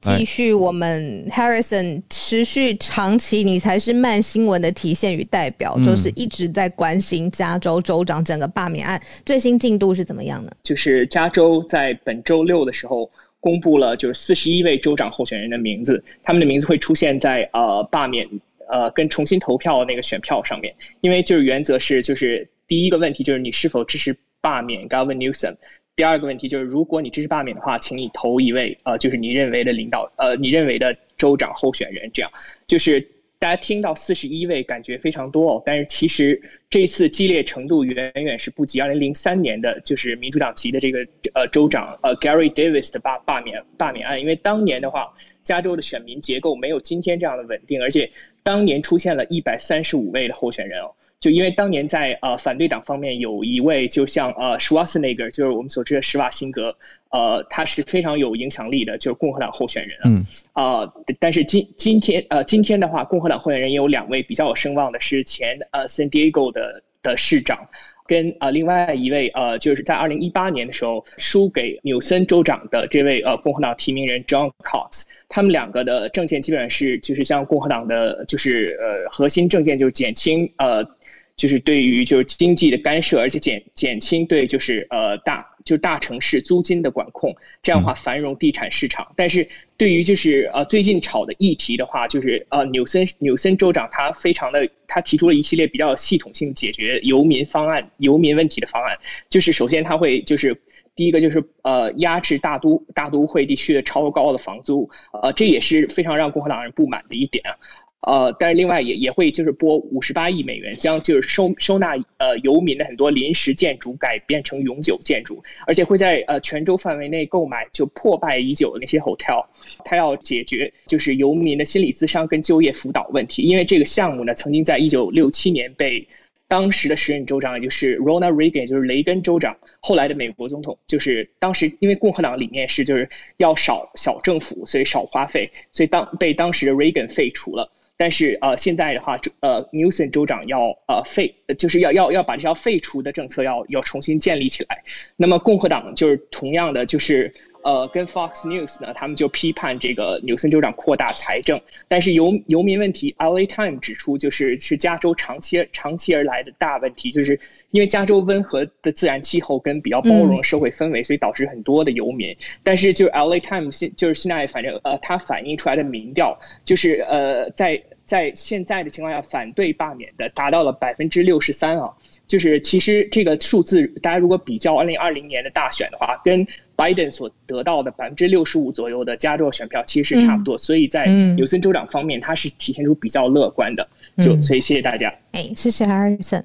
继续我们 Harrison 持续长期，你才是慢新闻的体现与代表，就是一直在关心加州州长整个罢免案。最新进度是怎么样呢？就是加州在本周六的时候公布了，就是四十一位州长候选人的名字，他们的名字会出现在呃罢免。呃，跟重新投票那个选票上面，因为就是原则是，就是第一个问题就是你是否支持罢免 Gavin Newsom，第二个问题就是如果你支持罢免的话，请你投一位呃，就是你认为的领导呃，你认为的州长候选人，这样。就是大家听到四十一位感觉非常多哦，但是其实这次激烈程度远远是不及二零零三年的，就是民主党籍的这个呃州长呃 Gary Davis 的罢罢免罢免案，因为当年的话，加州的选民结构没有今天这样的稳定，而且。当年出现了一百三十五位的候选人哦，就因为当年在呃反对党方面有一位，就像呃施瓦斯那个，就是我们所知的施瓦辛格，呃，他是非常有影响力的，就是共和党候选人。嗯。啊，但是今今天呃今天的话，共和党候选人也有两位比较有声望的，是前呃 San Diego 的的市长。跟呃，另外一位呃，就是在二零一八年的时候输给纽森州长的这位呃共和党提名人 John Cox，他们两个的政见基本上是就是像共和党的就是呃核心政见就是减轻呃。就是对于就是经济的干涉，而且减减轻对就是呃大就大城市租金的管控，这样的话繁荣地产市场。但是对于就是呃最近炒的议题的话，就是呃纽森纽森州长他非常的他提出了一系列比较系统性解决游民方案、游民问题的方案。就是首先他会就是第一个就是呃压制大都大都会地区的超高的房租，呃这也是非常让共和党人不满的一点。呃，但是另外也也会就是拨五十八亿美元，将就是收收纳呃游民的很多临时建筑改变成永久建筑，而且会在呃全州范围内购买就破败已久的那些 hotel，他要解决就是游民的心理咨商跟就业辅导问题，因为这个项目呢曾经在一九六七年被。当时的时任州长也就是 Ronald Reagan，就是雷根州长，后来的美国总统，就是当时因为共和党理念是就是要少小政府，所以少花费，所以当被当时的 Reagan 废除了。但是呃，现在的话，呃，Newsom 州长要呃废，就是要要要把这条废除的政策要要重新建立起来。那么共和党就是同样的就是。呃，跟 Fox News 呢，他们就批判这个纽森州长扩大财政，但是游游民问题，LA Time 指出，就是是加州长期长期而来的大问题，就是因为加州温和的自然气候跟比较包容的社会氛围，所以导致很多的游民。但是就 LA Time 现就是现在反正呃，它反映出来的民调，就是呃，在在现在的情况下，反对罢免的达到了百分之六十三啊。就是其实这个数字，大家如果比较二零二零年的大选的话，跟拜登所得到的百分之六十五左右的加州选票其实是差不多，所以在纽森州长方面，他是体现出比较乐观的。就所以谢谢大家。哎，谢谢 Harrison。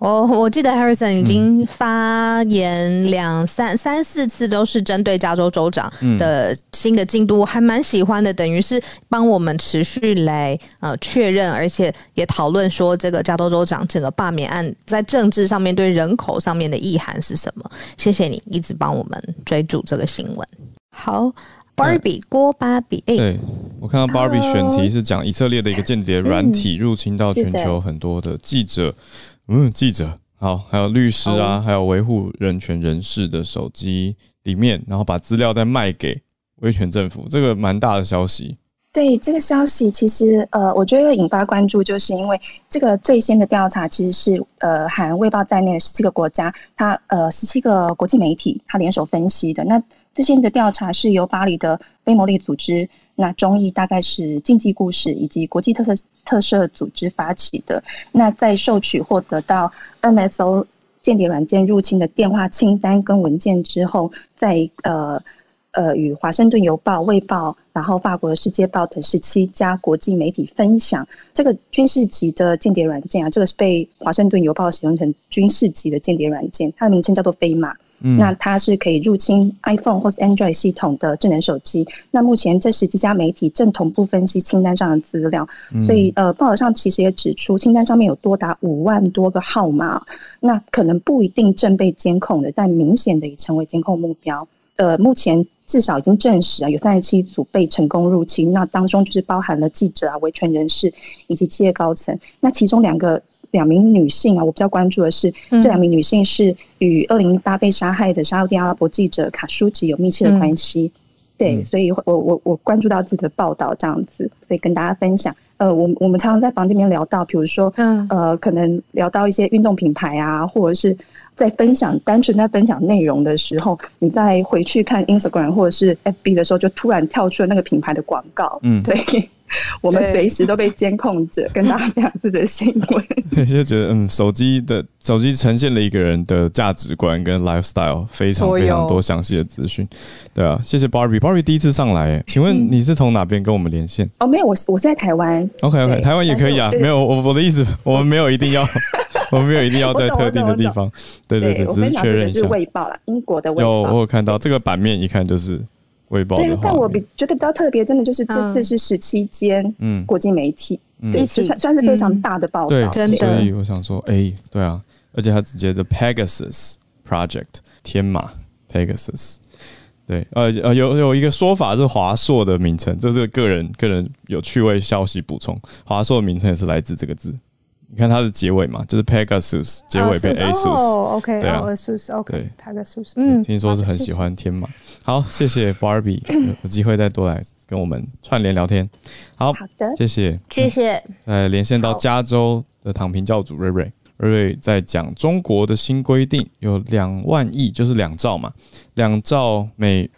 我我记得 Harrison 已经发言两三三四次，都是针对加州州长的新的进度，我还蛮喜欢的。等于是帮我们持续来呃确认，而且也讨论说这个加州州长整个罢免案在政治上面对人口上面的意涵是什么。谢谢你一直帮我们追逐这个新闻。好，Barbie 郭巴比，哎，对我看到 Barbie 选题是讲以色列的一个间谍软体入侵到全球很多的记者。嗯，记者好，还有律师啊，还有维护人权人士的手机里面，然后把资料再卖给威权政府，这个蛮大的消息。对这个消息，其实呃，我觉得引发关注，就是因为这个最先的调查其实是呃，含卫报在内的十七个国家，它呃十七个国际媒体，它联手分析的。那最先的调查是由巴黎的非牟利组织，那中译大概是竞技故事以及国际特色。特色组织发起的，那在受取获得到 NSO 间谍软件入侵的电话清单跟文件之后，在呃呃与华盛顿邮报、卫报，然后法国的世界报等十七家国际媒体分享这个军事级的间谍软件啊，这个是被华盛顿邮报使用成军事级的间谍软件，它的名称叫做飞马。那它是可以入侵 iPhone 或是 Android 系统的智能手机。那目前这十几家媒体正同步分析清单上的资料，所以呃，报道上其实也指出，清单上面有多达五万多个号码，那可能不一定正被监控的，但明显的已成为监控目标。呃，目前至少已经证实啊，有三十七组被成功入侵，那当中就是包含了记者啊、维权人士以及企业高层。那其中两个。两名女性啊，我比较关注的是这两名女性是与二零一八被杀害的沙特阿拉伯记者卡舒吉有密切的关系。对，所以我我我关注到自己的报道这样子，所以跟大家分享。呃，我我们常常在房间里面聊到，比如说，呃，可能聊到一些运动品牌啊，或者是在分享单纯在分享内容的时候，你再回去看 Instagram 或者是 FB 的时候，就突然跳出了那个品牌的广告。嗯，所以。我们随时都被监控着，跟大家讲自己的新闻。就觉得，嗯，手机的手机呈现了一个人的价值观跟 lifestyle，非常非常多详细的资讯。对啊，谢谢 Barbie，Barbie 第一次上来，请问你是从哪边跟我们连线？哦，没有，我我在台湾。OK OK，台湾也可以啊，没有我我的意思，我们没有一定要，我们没有一定要在特定的地方。对对对，只是确认一下。是卫报了，英国的卫报。有，我有看到这个版面，一看就是。对，但我比觉得比较特别，真的就是这次是十七间嗯。国际媒体，对，算算是非常大的报道，真的。所以我想说，哎，对啊，而且他直接的 Pegasus Project 天马 Pegasus，对，呃呃，有有一个说法是华硕的名称，这是个人个人有趣味消息补充，华硕的名称也是来自这个字。你看它的结尾嘛，就是 Pegasus，结尾变 ASUS，哦，OK，对啊，ASUS，OK，对，Pegasus，嗯，听说是很喜欢天马。好，谢谢 Barbie，有机会再多来跟我们串联聊天。好，好的，谢谢，谢谢。呃，连线到加州的躺平教主瑞瑞，瑞瑞在讲中国的新规定，有两万亿，就是两兆嘛，两兆美。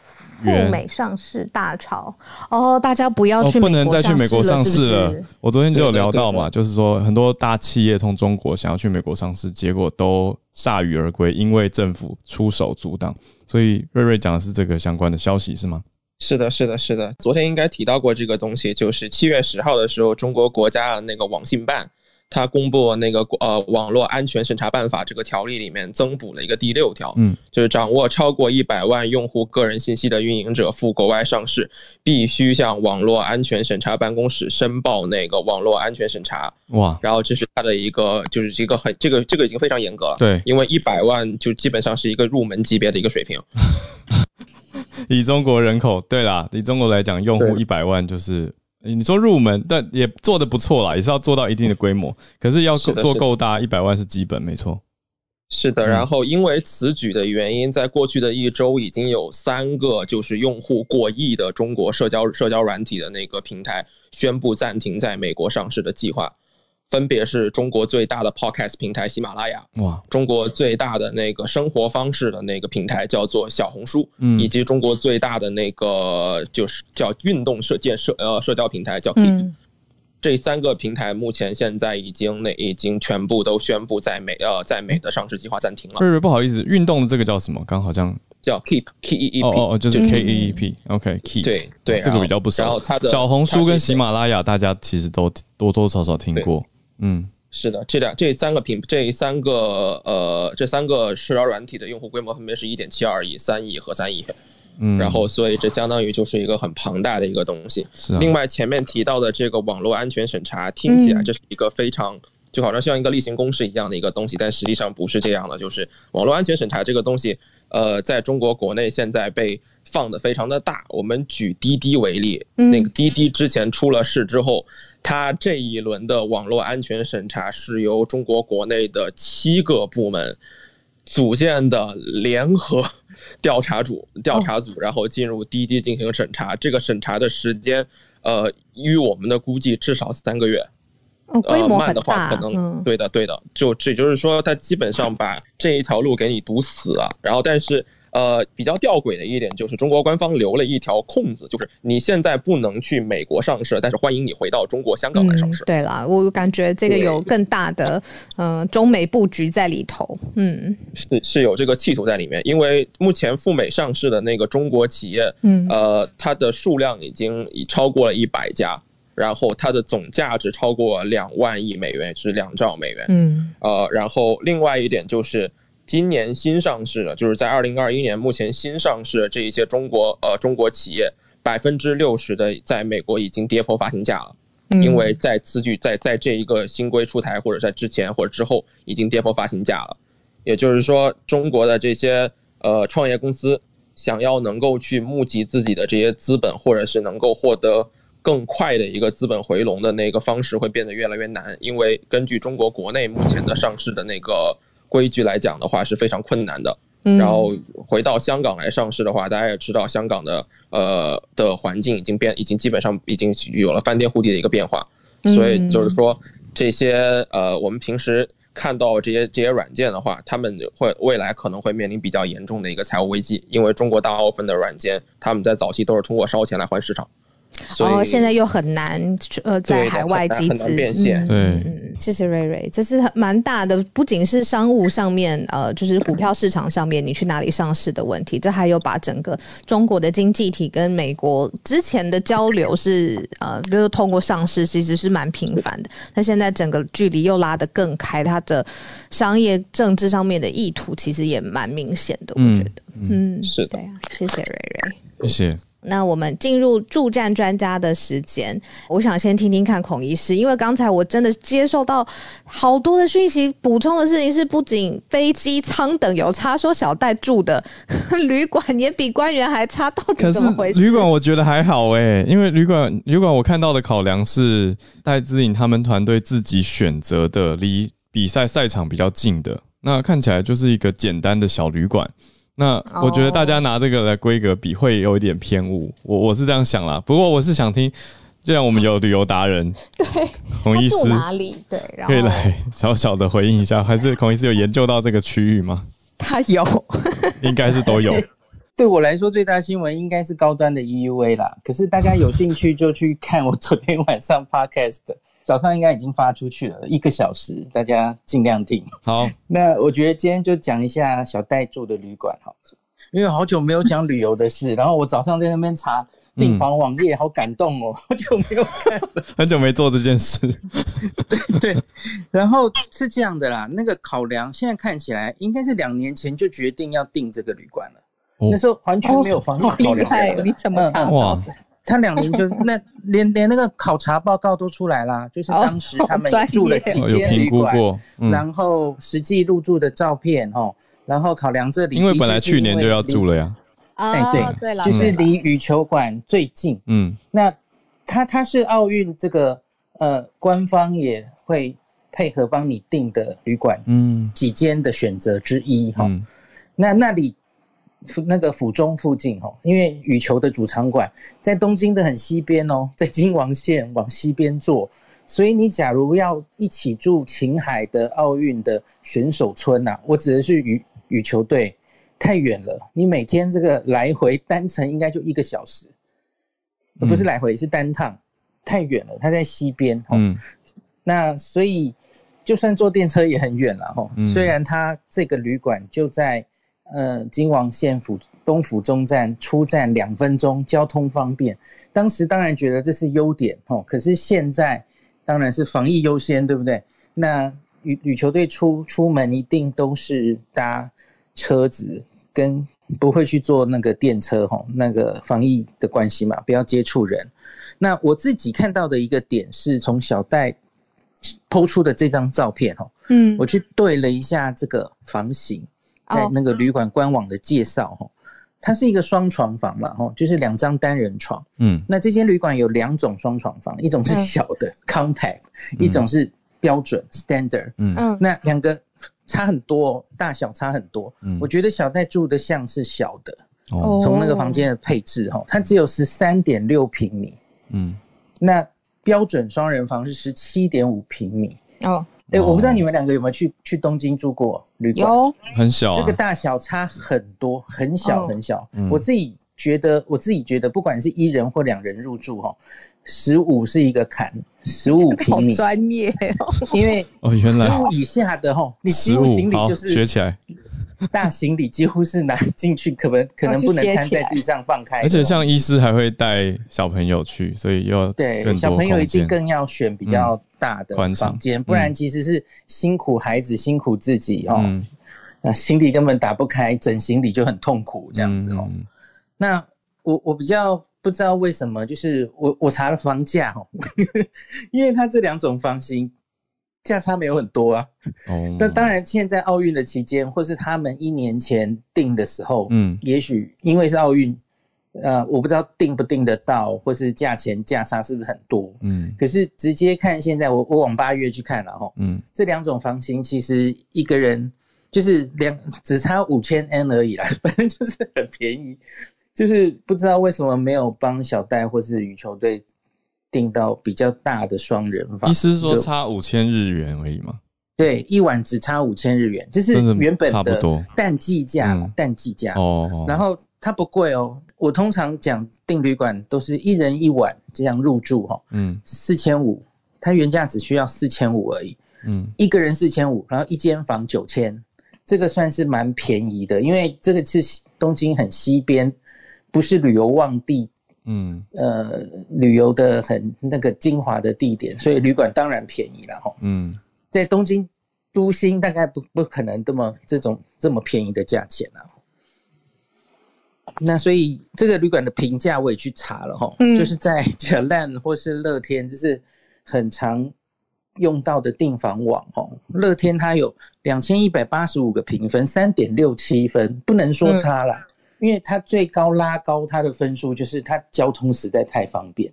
赴美上市大潮哦，大家不要去，不能再去美国上市了。我昨天就有聊到嘛，就是说很多大企业从中国想要去美国上市，结果都铩羽而归，因为政府出手阻挡。所以瑞瑞讲的是这个相关的消息是吗？是的，是的，是的。昨天应该提到过这个东西，就是七月十号的时候，中国国家的那个网信办。他公布那个呃网络安全审查办法这个条例里面增补了一个第六条，嗯，就是掌握超过一百万用户个人信息的运营者赴国外上市，必须向网络安全审查办公室申报那个网络安全审查。哇，然后这是他的一个就是一个很这个这个已经非常严格了，对，因为一百万就基本上是一个入门级别的一个水平。以中国人口，对啦，以中国来讲，用户一百万就是。你说入门，但也做的不错啦，也是要做到一定的规模。可是要做够大，一百万是基本，没错。是的，然后因为此举的原因，在过去的一周，已经有三个就是用户过亿的中国社交社交软体的那个平台宣布暂停在美国上市的计划。分别是中国最大的 Podcast 平台喜马拉雅，哇，中国最大的那个生活方式的那个平台叫做小红书，嗯，以及中国最大的那个就是叫运动社建社呃社交平台叫 Keep，这三个平台目前现在已经那已经全部都宣布在美呃在美的上市计划暂停了。不是不好意思，运动的这个叫什么？刚好像叫 Keep K E E P，哦哦，就是 K E E P，OK，Keep，对对，这个比较不熟。然后它的小红书跟喜马拉雅，大家其实都多多少少听过。嗯，是的，这两这三个品这三个呃这三个社交软体的用户规模分别是一点七二亿、三亿和三亿，嗯，然后所以这相当于就是一个很庞大的一个东西。另外前面提到的这个网络安全审查，听起来这是一个非常就好像像一个例行公事一样的一个东西，但实际上不是这样的。就是网络安全审查这个东西，呃，在中国国内现在被放的非常的大。我们举滴滴为例，那个滴滴之前出了事之后。它这一轮的网络安全审查是由中国国内的七个部门组建的联合调查组调查组，然后进入滴滴进行审查。这个审查的时间，呃，与我们的估计至少三个月。规模慢的话，可能对的，对的。就这就是说，它基本上把这一条路给你堵死了。然后，但是。呃，比较吊诡的一点就是，中国官方留了一条空子，就是你现在不能去美国上市，但是欢迎你回到中国香港来上市。对了，我感觉这个有更大的呃中美布局在里头。嗯，是是有这个企图在里面，因为目前赴美上市的那个中国企业，嗯，呃，它的数量已经已超过了一百家，然后它的总价值超过两万亿美元，是两兆美元。嗯，呃，然后另外一点就是。今年新上市的，就是在二零二一年目前新上市的这一些中国呃中国企业，百分之六十的在美国已经跌破发行价了，因为在此举在在这一个新规出台或者在之前或者之后已经跌破发行价了，也就是说中国的这些呃创业公司想要能够去募集自己的这些资本，或者是能够获得更快的一个资本回笼的那个方式会变得越来越难，因为根据中国国内目前的上市的那个。规矩来讲的话是非常困难的，然后回到香港来上市的话，大家也知道香港的呃的环境已经变，已经基本上已经有了翻天覆地的一个变化，所以就是说这些呃我们平时看到这些这些软件的话，他们会未来可能会面临比较严重的一个财务危机，因为中国大部分的软件他们在早期都是通过烧钱来换市场。哦，现在又很难，呃，在海外集资，对，谢谢瑞瑞，这是蛮大的，不仅是商务上面，呃，就是股票市场上面，你去哪里上市的问题，这还有把整个中国的经济体跟美国之前的交流是，呃，比如通过上市其实是蛮频繁的，那现在整个距离又拉得更开，它的商业政治上面的意图其实也蛮明显的，我觉得，嗯，是的，谢谢瑞瑞，谢谢。那我们进入助战专家的时间，我想先听听看孔医师，因为刚才我真的接受到好多的讯息，补充的事情是，不仅飞机舱等有差，说小戴住的 旅馆也比官员还差，到底 怎么回事？旅馆我觉得还好哎，因为旅馆旅馆我看到的考量是戴资颖他们团队自己选择的，离比赛赛场比较近的，那看起来就是一个简单的小旅馆。那我觉得大家拿这个来规格比会有一点偏误，我我是这样想啦。不过我是想听，既然我们有旅游达人，对孔医师哪里对，可以来 小小的回应一下，还是孔医师有研究到这个区域吗？他有，应该是都有。对我来说，最大新闻应该是高端的 EUA 啦。可是大家有兴趣就去看我昨天晚上 Podcast。早上应该已经发出去了一个小时，大家尽量听。好，那我觉得今天就讲一下小戴住的旅馆哈。因为好久没有讲旅游的事，然后我早上在那边查订房网页，好感动哦，好久没有看了，很久没做这件事。对对，然后是这样的啦，那个考量现在看起来应该是两年前就决定要订这个旅馆了，那时候完全没有房子考量的。你怎么查？哇，他两年就 那连连那个考察报告都出来啦，就是当时他们住了几间旅馆，然后实际入住的照片哦。然后考量这里，因为本来去年就要住了呀。哎，对对了，就是离羽球馆最近。嗯，那它它是奥运这个呃官方也会配合帮你订的旅馆，嗯，几间的选择之一哈。那那里那个府中附近哦，因为羽球的主场馆在东京的很西边哦，在京王线往西边坐，所以你假如要一起住秦海的奥运的选手村呐，我指的是羽。羽球队太远了，你每天这个来回单程应该就一个小时，不是来回是单趟，太远了。它在西边，嗯，那所以就算坐电车也很远了，哈。虽然它这个旅馆就在呃金王线府东府中站出站两分钟，交通方便。当时当然觉得这是优点，哦，可是现在当然是防疫优先，对不对？那羽羽球队出出门一定都是搭。车子跟不会去坐那个电车哈，那个防疫的关系嘛，不要接触人。那我自己看到的一个点是从小戴抛出的这张照片哈，嗯，我去对了一下这个房型，在那个旅馆官网的介绍哈，它是一个双床房嘛哈，就是两张单人床，嗯，那这间旅馆有两种双床房，一种是小的 compact，一种是标准 standard，嗯嗯，那两个。差很多，大小差很多。嗯，我觉得小戴住的像是小的，哦，从那个房间的配置哈，它只有十三点六平米。嗯，那标准双人房是十七点五平米。哦，哎，我不知道你们两个有没有去去东京住过旅馆？有，很小，这个大小差很多，很小很小。我自己觉得，我自己觉得，不管是一人或两人入住哈。十五是一个坎，十五平米，专业哦，因为哦，原来。十五以下的吼，你几乎行李就是学起来，大行李几乎是拿进去，可能 可能不能摊在地上放开，而且像医师还会带小朋友去，所以要对小朋友一定更要选比较大的房间，不然其实是辛苦孩子辛苦自己哦，那行李根本打不开，整行李就很痛苦这样子哦。那我我比较。不知道为什么，就是我我查了房价哦，因为它这两种房型价差没有很多啊。哦。但当然，现在奥运的期间，或是他们一年前订的时候，嗯，也许因为是奥运，呃，我不知道订不定得到，或是价钱价差是不是很多，嗯。可是直接看现在，我我往八月去看了哈，嗯，这两种房型其实一个人就是两只差五千 N 而已啦，反正就是很便宜。就是不知道为什么没有帮小戴或是羽球队订到比较大的双人房。意思是说差五千日元而已吗？对，一晚只差五千日元，这是原本的淡季价，淡季价哦。然后它不贵哦，我通常讲订旅馆都是一人一晚这样入住哈，嗯，四千五，它原价只需要四千五而已，嗯，一个人四千五，然后一间房九千，这个算是蛮便宜的，因为这个是东京很西边。不是旅游旺地，嗯，呃，旅游的很那个精华的地点，所以旅馆当然便宜了哈。嗯，在东京都心大概不不可能这么这种这么便宜的价钱啊。那所以这个旅馆的评价我也去查了哈，就是在 Jalan 或是乐天，就是很常用到的订房网哦。乐天它有两千一百八十五个评分，三点六七分，不能说差了。因为它最高拉高它的分数，就是它交通实在太方便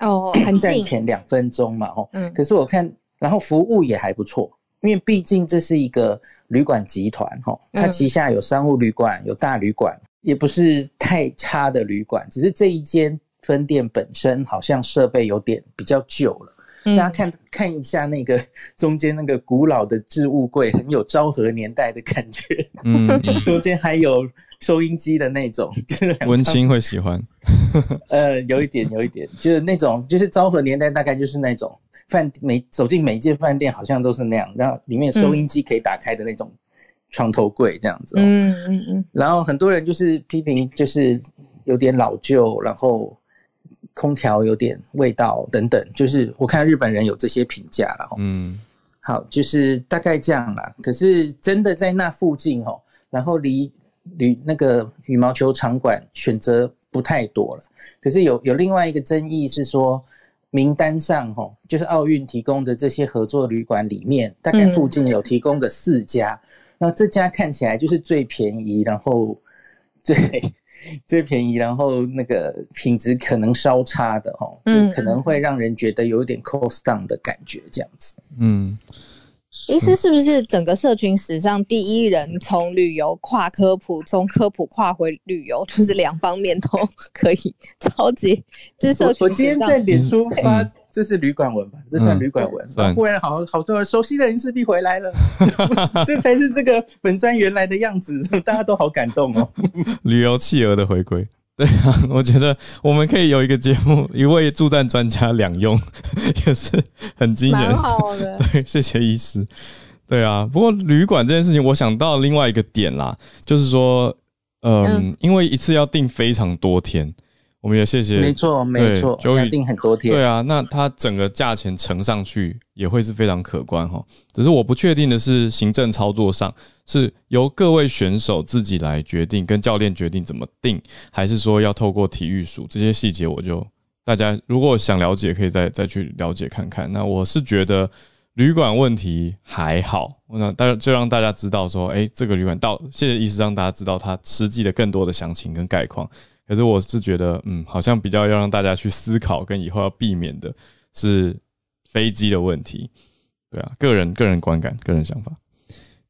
哦，很站前两分钟嘛，哦。嗯。可是我看，然后服务也还不错，因为毕竟这是一个旅馆集团，吼，它旗下有商务旅馆，有大旅馆，也不是太差的旅馆。只是这一间分店本身好像设备有点比较旧了。大家看看一下那个中间那个古老的置物柜，很有昭和年代的感觉。嗯，中间还有。收音机的那种，文青会喜欢。呃，有一点，有一点，就是那种，就是昭和年代，大概就是那种饭每走进每一间饭店，好像都是那样，然后里面收音机可以打开的那种床头柜这样子。嗯嗯嗯。然后很多人就是批评，就是有点老旧，然后空调有点味道等等。就是我看日本人有这些评价了。嗯。好，就是大概这样啦。可是真的在那附近哦，然后离离那个羽毛球场馆选择不太多了。可是有有另外一个争议是说。名单上，哈，就是奥运提供的这些合作旅馆里面，大概附近有提供的四家，那这家看起来就是最便宜，然后最 最便宜，然后那个品质可能稍差的，哦，就可能会让人觉得有点 cost down 的感觉，这样子，嗯。医师是不是整个社群史上第一人从旅游跨科普，从科普跨回旅游，就是两方面都 可以，超级。这社群我今天在脸书发，这是旅馆文吧？这算旅馆文。忽然好好多人熟悉的人势必回来了，这才是这个本专原来的样子，大家都好感动哦。旅游企鹅的回归。对啊，我觉得我们可以有一个节目，一位助战专家两用，也是很惊人。好的，对，谢谢医师。对啊，不过旅馆这件事情，我想到另外一个点啦，就是说，嗯，因为一次要订非常多天。我们也谢谢，没错没错，就要订很多天。对啊，那它整个价钱乘上去也会是非常可观哈。只是我不确定的是，行政操作上是由各位选手自己来决定，跟教练决定怎么定，还是说要透过体育署这些细节，我就大家如果想了解，可以再再去了解看看。那我是觉得旅馆问题还好，那大家就让大家知道说，哎，这个旅馆到谢谢医师让大家知道它实际的更多的详情跟概况。可是我是觉得，嗯，好像比较要让大家去思考，跟以后要避免的是飞机的问题，对啊，个人个人观感，个人想法。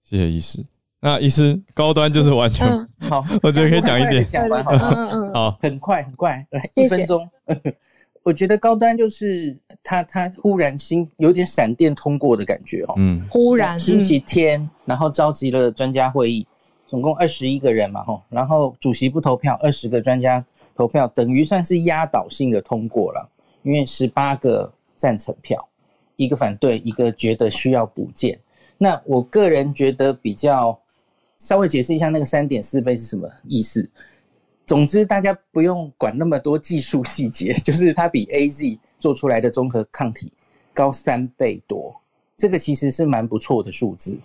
谢谢医师。那医师高端就是完全好，我觉得可以讲一点，讲完好，嗯嗯，好，很快很快，来一分钟。我觉得高端就是他他忽然心有点闪电通过的感觉哦，嗯，忽然星期天，然后召集了专家会议。总共二十一个人嘛，吼，然后主席不投票，二十个专家投票，等于算是压倒性的通过了。因为十八个赞成票，一个反对，一个觉得需要补件。那我个人觉得比较稍微解释一下那个三点四倍是什么意思。总之，大家不用管那么多技术细节，就是它比 A Z 做出来的综合抗体高三倍多，这个其实是蛮不错的数字。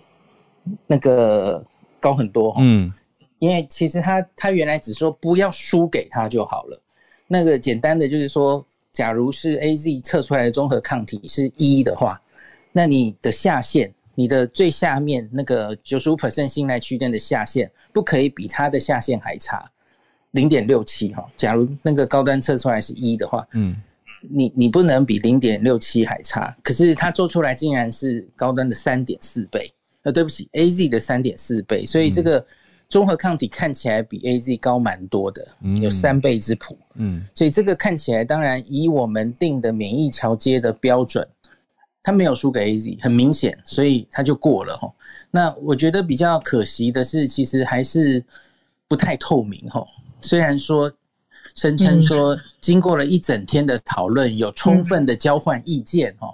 那个。高很多，嗯，因为其实他他原来只说不要输给他就好了。那个简单的就是说，假如是 A Z 测出来的综合抗体是一的话，那你的下限，你的最下面那个九十五 percent 信赖区间的下限，不可以比它的下限还差，零点六七哈。假如那个高端测出来是一的话，嗯，你你不能比零点六七还差。可是他做出来竟然是高端的三点四倍。呃，对不起，A Z 的三点四倍，所以这个综合抗体看起来比 A Z 高蛮多的，有三倍之谱。嗯，所以这个看起来，当然以我们定的免疫桥接的标准，它没有输给 A Z，很明显，所以它就过了哈。那我觉得比较可惜的是，其实还是不太透明哈。虽然说声称说经过了一整天的讨论，有充分的交换意见哈。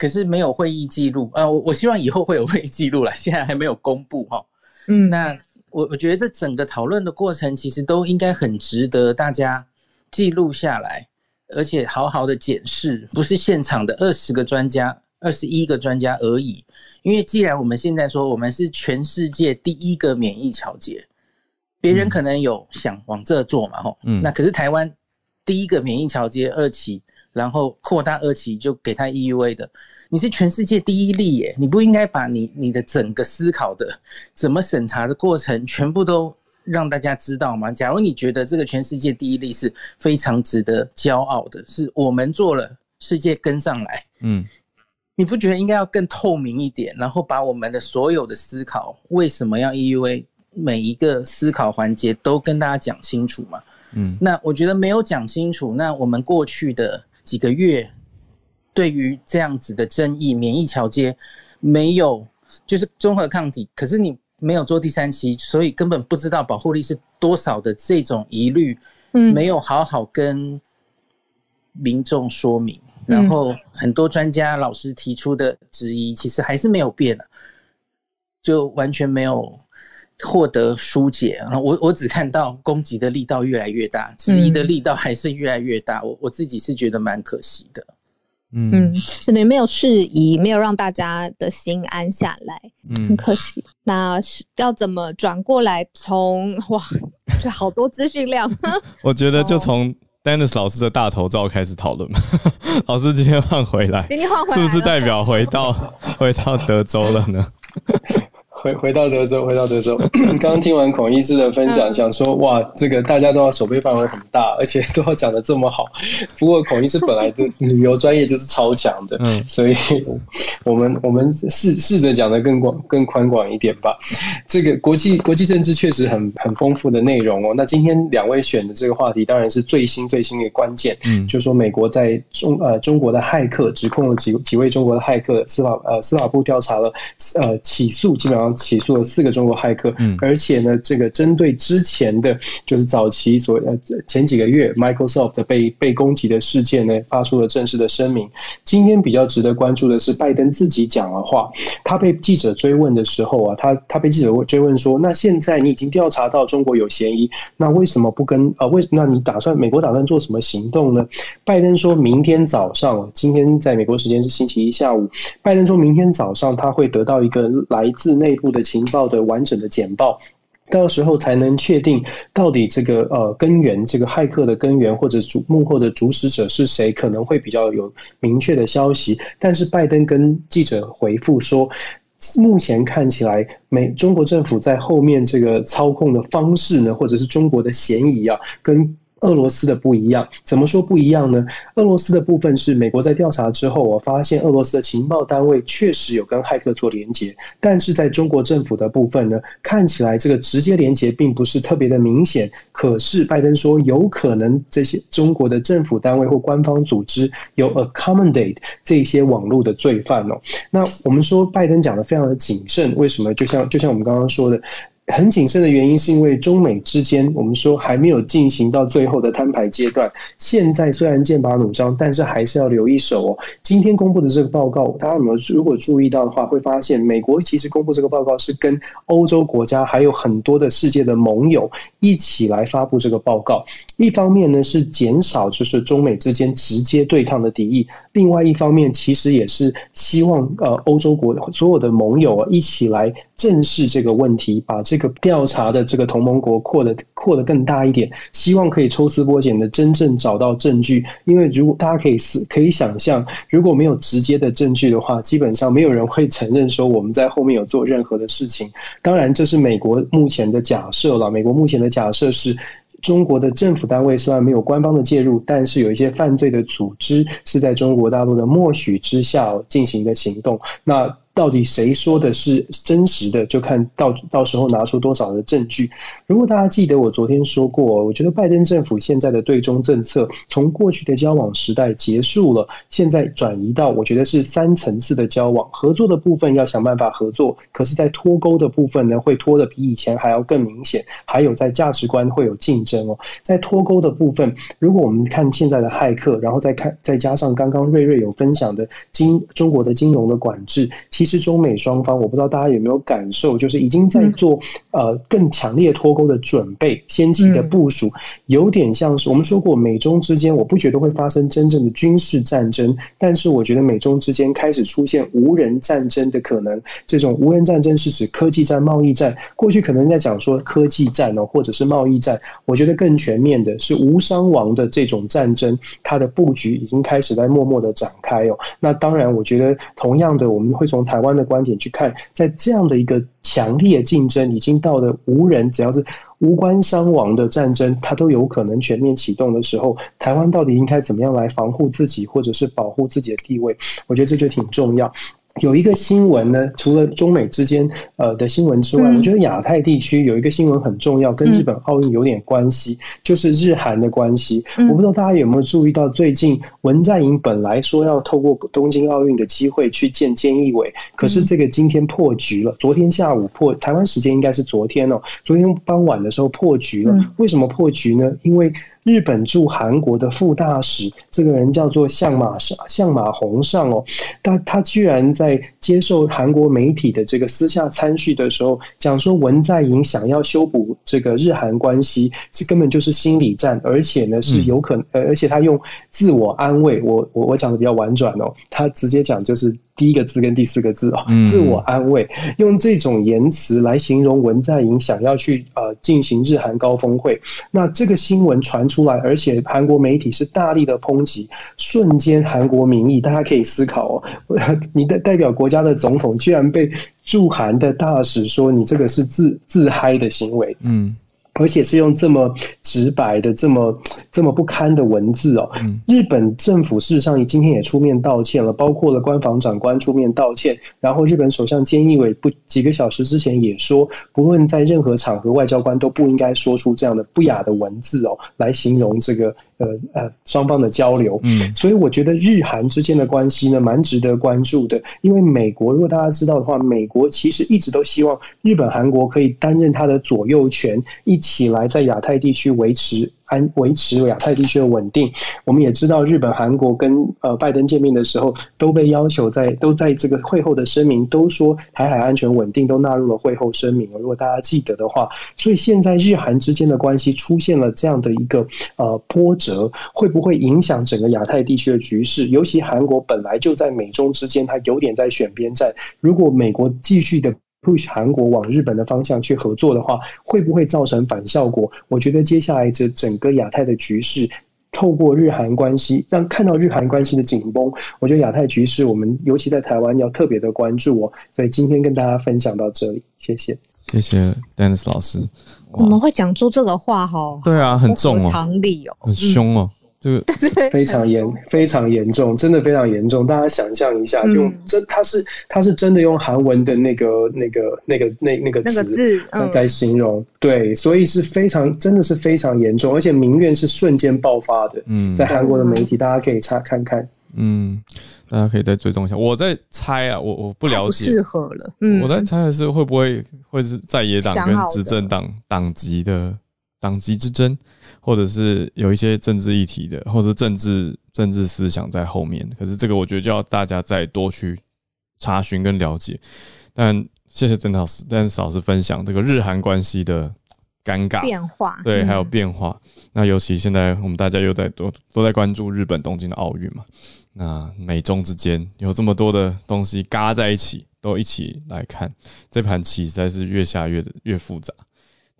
可是没有会议记录，呃，我我希望以后会有会议记录了，现在还没有公布哈。嗯，那我我觉得这整个讨论的过程其实都应该很值得大家记录下来，而且好好的检视，不是现场的二十个专家、二十一个专家而已。因为既然我们现在说我们是全世界第一个免疫桥接，别人可能有想往这做嘛，吼，嗯，那可是台湾第一个免疫桥接二期。然后扩大二期就给他 EUA 的，你是全世界第一例耶，你不应该把你你的整个思考的怎么审查的过程全部都让大家知道吗？假如你觉得这个全世界第一例是非常值得骄傲的，是我们做了，世界跟上来，嗯，你不觉得应该要更透明一点，然后把我们的所有的思考为什么要 EUA 每一个思考环节都跟大家讲清楚吗？嗯，那我觉得没有讲清楚，那我们过去的。几个月，对于这样子的争议，免疫桥接没有，就是综合抗体，可是你没有做第三期，所以根本不知道保护力是多少的这种疑虑，嗯，没有好好跟民众说明，然后很多专家老师提出的质疑，其实还是没有变的。就完全没有获得疏解。然后我我只看到攻击的力道越来越大，质疑的力道还是越来越大。我我自己是觉得蛮可惜的。嗯，等于没有适宜，没有让大家的心安下来，嗯，很可惜。那要怎么转过来？从哇，这好多资讯量。我觉得就从 Dennis 老师的大头照开始讨论吧。老师今天换回来，今天换回来，是不是代表回到回到德州了呢？回回到德州，回到德州。刚刚听完孔医师的分享，想说哇，这个大家都要手背范围很大，而且都要讲的这么好。不过孔医师本来的旅游专业就是超强的，嗯，所以我们我们试试着讲的更广、更宽广一点吧。这个国际国际政治确实很很丰富的内容哦。那今天两位选的这个话题，当然是最新最新的关键，嗯，就是说美国在中呃中国的骇客指控了几几位中国的骇客，司法呃司法部调查了，呃起诉基本上。起诉了四个中国骇客，而且呢，这个针对之前的就是早期所呃前几个月 Microsoft 被被攻击的事件呢，发出了正式的声明。今天比较值得关注的是，拜登自己讲了话。他被记者追问的时候啊，他他被记者追问说：“那现在你已经调查到中国有嫌疑，那为什么不跟啊为那你打算美国打算做什么行动呢？”拜登说明天早上，今天在美国时间是星期一下午，拜登说明天早上他会得到一个来自内。部的情报的完整的简报，到时候才能确定到底这个呃根源，这个骇客的根源或者主幕后的主使者是谁，可能会比较有明确的消息。但是拜登跟记者回复说，目前看起来美中国政府在后面这个操控的方式呢，或者是中国的嫌疑啊，跟。俄罗斯的不一样，怎么说不一样呢？俄罗斯的部分是美国在调查之后，我发现俄罗斯的情报单位确实有跟骇客做连接，但是在中国政府的部分呢，看起来这个直接连接并不是特别的明显。可是拜登说，有可能这些中国的政府单位或官方组织有 accommodate 这些网络的罪犯哦。那我们说拜登讲的非常的谨慎，为什么？就像就像我们刚刚说的。很谨慎的原因是因为中美之间，我们说还没有进行到最后的摊牌阶段。现在虽然剑拔弩张，但是还是要留一手哦。今天公布的这个报告，大家有没有如果注意到的话，会发现美国其实公布这个报告是跟欧洲国家还有很多的世界的盟友一起来发布这个报告。一方面呢是减少就是中美之间直接对抗的敌意，另外一方面其实也是希望呃欧洲国所有的盟友啊一起来正视这个问题，把这。个调查的这个同盟国扩的扩的更大一点，希望可以抽丝剥茧的真正找到证据。因为如果大家可以思可以想象，如果没有直接的证据的话，基本上没有人会承认说我们在后面有做任何的事情。当然，这是美国目前的假设了。美国目前的假设是，中国的政府单位虽然没有官方的介入，但是有一些犯罪的组织是在中国大陆的默许之下进行的行动。那到底谁说的是真实的，就看到到时候拿出多少的证据。如果大家记得我昨天说过，我觉得拜登政府现在的对中政策从过去的交往时代结束了，现在转移到我觉得是三层次的交往，合作的部分要想办法合作，可是，在脱钩的部分呢，会脱的比以前还要更明显。还有在价值观会有竞争哦，在脱钩的部分，如果我们看现在的骇客，然后再看再加上刚刚瑞瑞有分享的金中国的金融的管制。其实中美双方，我不知道大家有没有感受，就是已经在做呃更强烈脱钩的准备，先期的部署，有点像是我们说过美中之间，我不觉得会发生真正的军事战争，但是我觉得美中之间开始出现无人战争的可能。这种无人战争是指科技战、贸易战。过去可能在讲说科技战哦，或者是贸易战，我觉得更全面的是无伤亡的这种战争，它的布局已经开始在默默的展开哦。那当然，我觉得同样的，我们会从台湾的观点去看，在这样的一个强烈竞争，已经到了无人只要是无关伤亡的战争，它都有可能全面启动的时候，台湾到底应该怎么样来防护自己，或者是保护自己的地位？我觉得这就挺重要。有一个新闻呢，除了中美之间呃的新闻之外，我觉得亚太地区有一个新闻很重要，跟日本奥运有点关系，就是日韩的关系。我不知道大家有没有注意到，最近文在寅本来说要透过东京奥运的机会去见菅义伟，可是这个今天破局了。昨天下午破，台湾时间应该是昨天哦，昨天傍晚的时候破局了。为什么破局呢？因为日本驻韩国的副大使，这个人叫做相马上相马宏上哦，他他居然在接受韩国媒体的这个私下参叙的时候，讲说文在寅想要修补这个日韩关系，这根本就是心理战，而且呢是有可能，呃，而且他用自我安慰，我我我讲的比较婉转哦，他直接讲就是第一个字跟第四个字哦，自我安慰，用这种言辞来形容文在寅想要去呃进行日韩高峰会，那这个新闻传出来，而且韩国媒体是大力的抨击，瞬间韩国民意大家可以思考哦，你的代表国家的总统居然被驻韩的大使说你这个是自自嗨的行为，嗯。而且是用这么直白的、这么这么不堪的文字哦。日本政府事实上今天也出面道歉了，包括了官房长官出面道歉。然后日本首相菅义伟不几个小时之前也说，不论在任何场合，外交官都不应该说出这样的不雅的文字哦，来形容这个。呃呃，双方的交流，嗯，所以我觉得日韩之间的关系呢，蛮值得关注的。因为美国，如果大家知道的话，美国其实一直都希望日本、韩国可以担任它的左右权，一起来在亚太地区维持。安维持亚太地区的稳定。我们也知道，日本、韩国跟呃拜登见面的时候，都被要求在都在这个会后的声明都说台海安全稳定都纳入了会后声明。如果大家记得的话，所以现在日韩之间的关系出现了这样的一个呃波折，会不会影响整个亚太地区的局势？尤其韩国本来就在美中之间，它有点在选边站。如果美国继续的。Push 韩国往日本的方向去合作的话，会不会造成反效果？我觉得接下来这整个亚太的局势，透过日韩关系，让看到日韩关系的紧绷，我觉得亚太局势，我们尤其在台湾要特别的关注哦。所以今天跟大家分享到这里，谢谢，谢谢 Dennis 老师。我们会讲出这个话哈？对啊，很重哦，常理哦，很凶哦。这个 非常严，非常严重，真的非常严重。大家想象一下，就真他是他是真的用韩文的那个那个那个那那个词在形容，对，所以是非常真的是非常严重，而且民怨是瞬间爆发的。嗯，在韩国的媒体，大家可以查看看。嗯，大家可以再追踪一下。我在猜啊，我我不了解，适合了。嗯，我在猜的是会不会会是在野党跟执政党党籍的党籍之争。或者是有一些政治议题的，或者政治政治思想在后面，可是这个我觉得就要大家再多去查询跟了解。但谢谢曾老师，但是老师分享这个日韩关系的尴尬变化，对，还有变化。那尤其现在我们大家又在都都在关注日本东京的奥运嘛，那美中之间有这么多的东西嘎在一起，都一起来看这盘棋，实在是越下越的越复杂。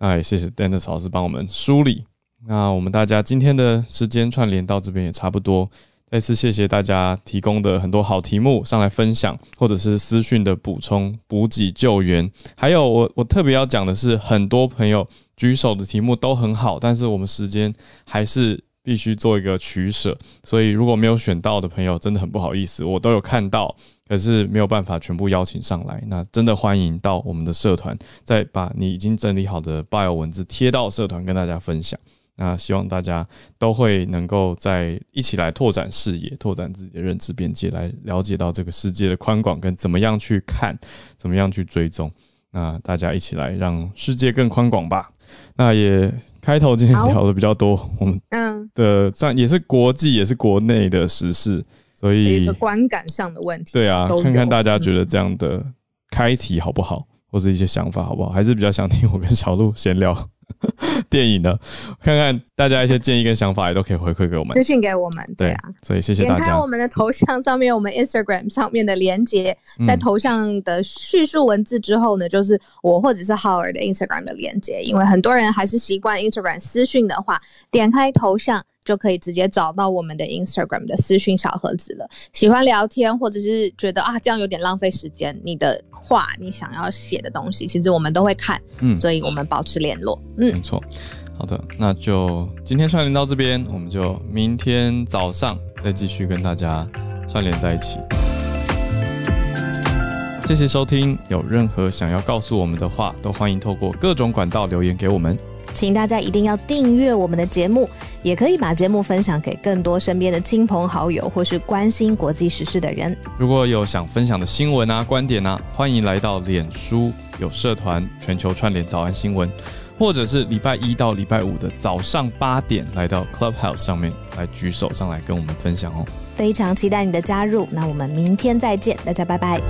那也谢谢 Dennis 老师帮我们梳理。那我们大家今天的时间串联到这边也差不多，再次谢谢大家提供的很多好题目上来分享，或者是私讯的补充、补给、救援。还有我我特别要讲的是，很多朋友举手的题目都很好，但是我们时间还是必须做一个取舍，所以如果没有选到的朋友，真的很不好意思，我都有看到。可是没有办法全部邀请上来，那真的欢迎到我们的社团，再把你已经整理好的 bio 文字贴到社团跟大家分享。那希望大家都会能够在一起来拓展视野，拓展自己的认知边界，来了解到这个世界的宽广跟怎么样去看，怎么样去追踪。那大家一起来让世界更宽广吧。那也开头今天聊的比较多，我们嗯。的算也是国际也是国内的时事。所以一个观感上的问题，对啊，看看大家觉得这样的开题好不好，或是一些想法好不好，还是比较想听我跟小鹿闲聊 电影的，看看大家一些建议跟想法也都可以回馈给我们，私信给我们，对啊，所以谢谢大家。点开我们的头像上面，我们 Instagram 上面的连接，在头像的叙述文字之后呢，就是我或者是 Howard 的 Instagram 的连接，因为很多人还是习惯 Instagram 私讯的话，点开头像。就可以直接找到我们的 Instagram 的私讯小盒子了。喜欢聊天，或者是觉得啊这样有点浪费时间，你的话你想要写的东西，其实我们都会看，嗯，所以我们保持联络，嗯，没错。好的，那就今天串联到这边，我们就明天早上再继续跟大家串联在一起。谢谢收听，有任何想要告诉我们的话，都欢迎透过各种管道留言给我们。请大家一定要订阅我们的节目，也可以把节目分享给更多身边的亲朋好友，或是关心国际时事的人。如果有想分享的新闻啊、观点啊，欢迎来到脸书有社团全球串联早安新闻，或者是礼拜一到礼拜五的早上八点来到 Clubhouse 上面来举手上来跟我们分享哦。非常期待你的加入，那我们明天再见，大家拜拜。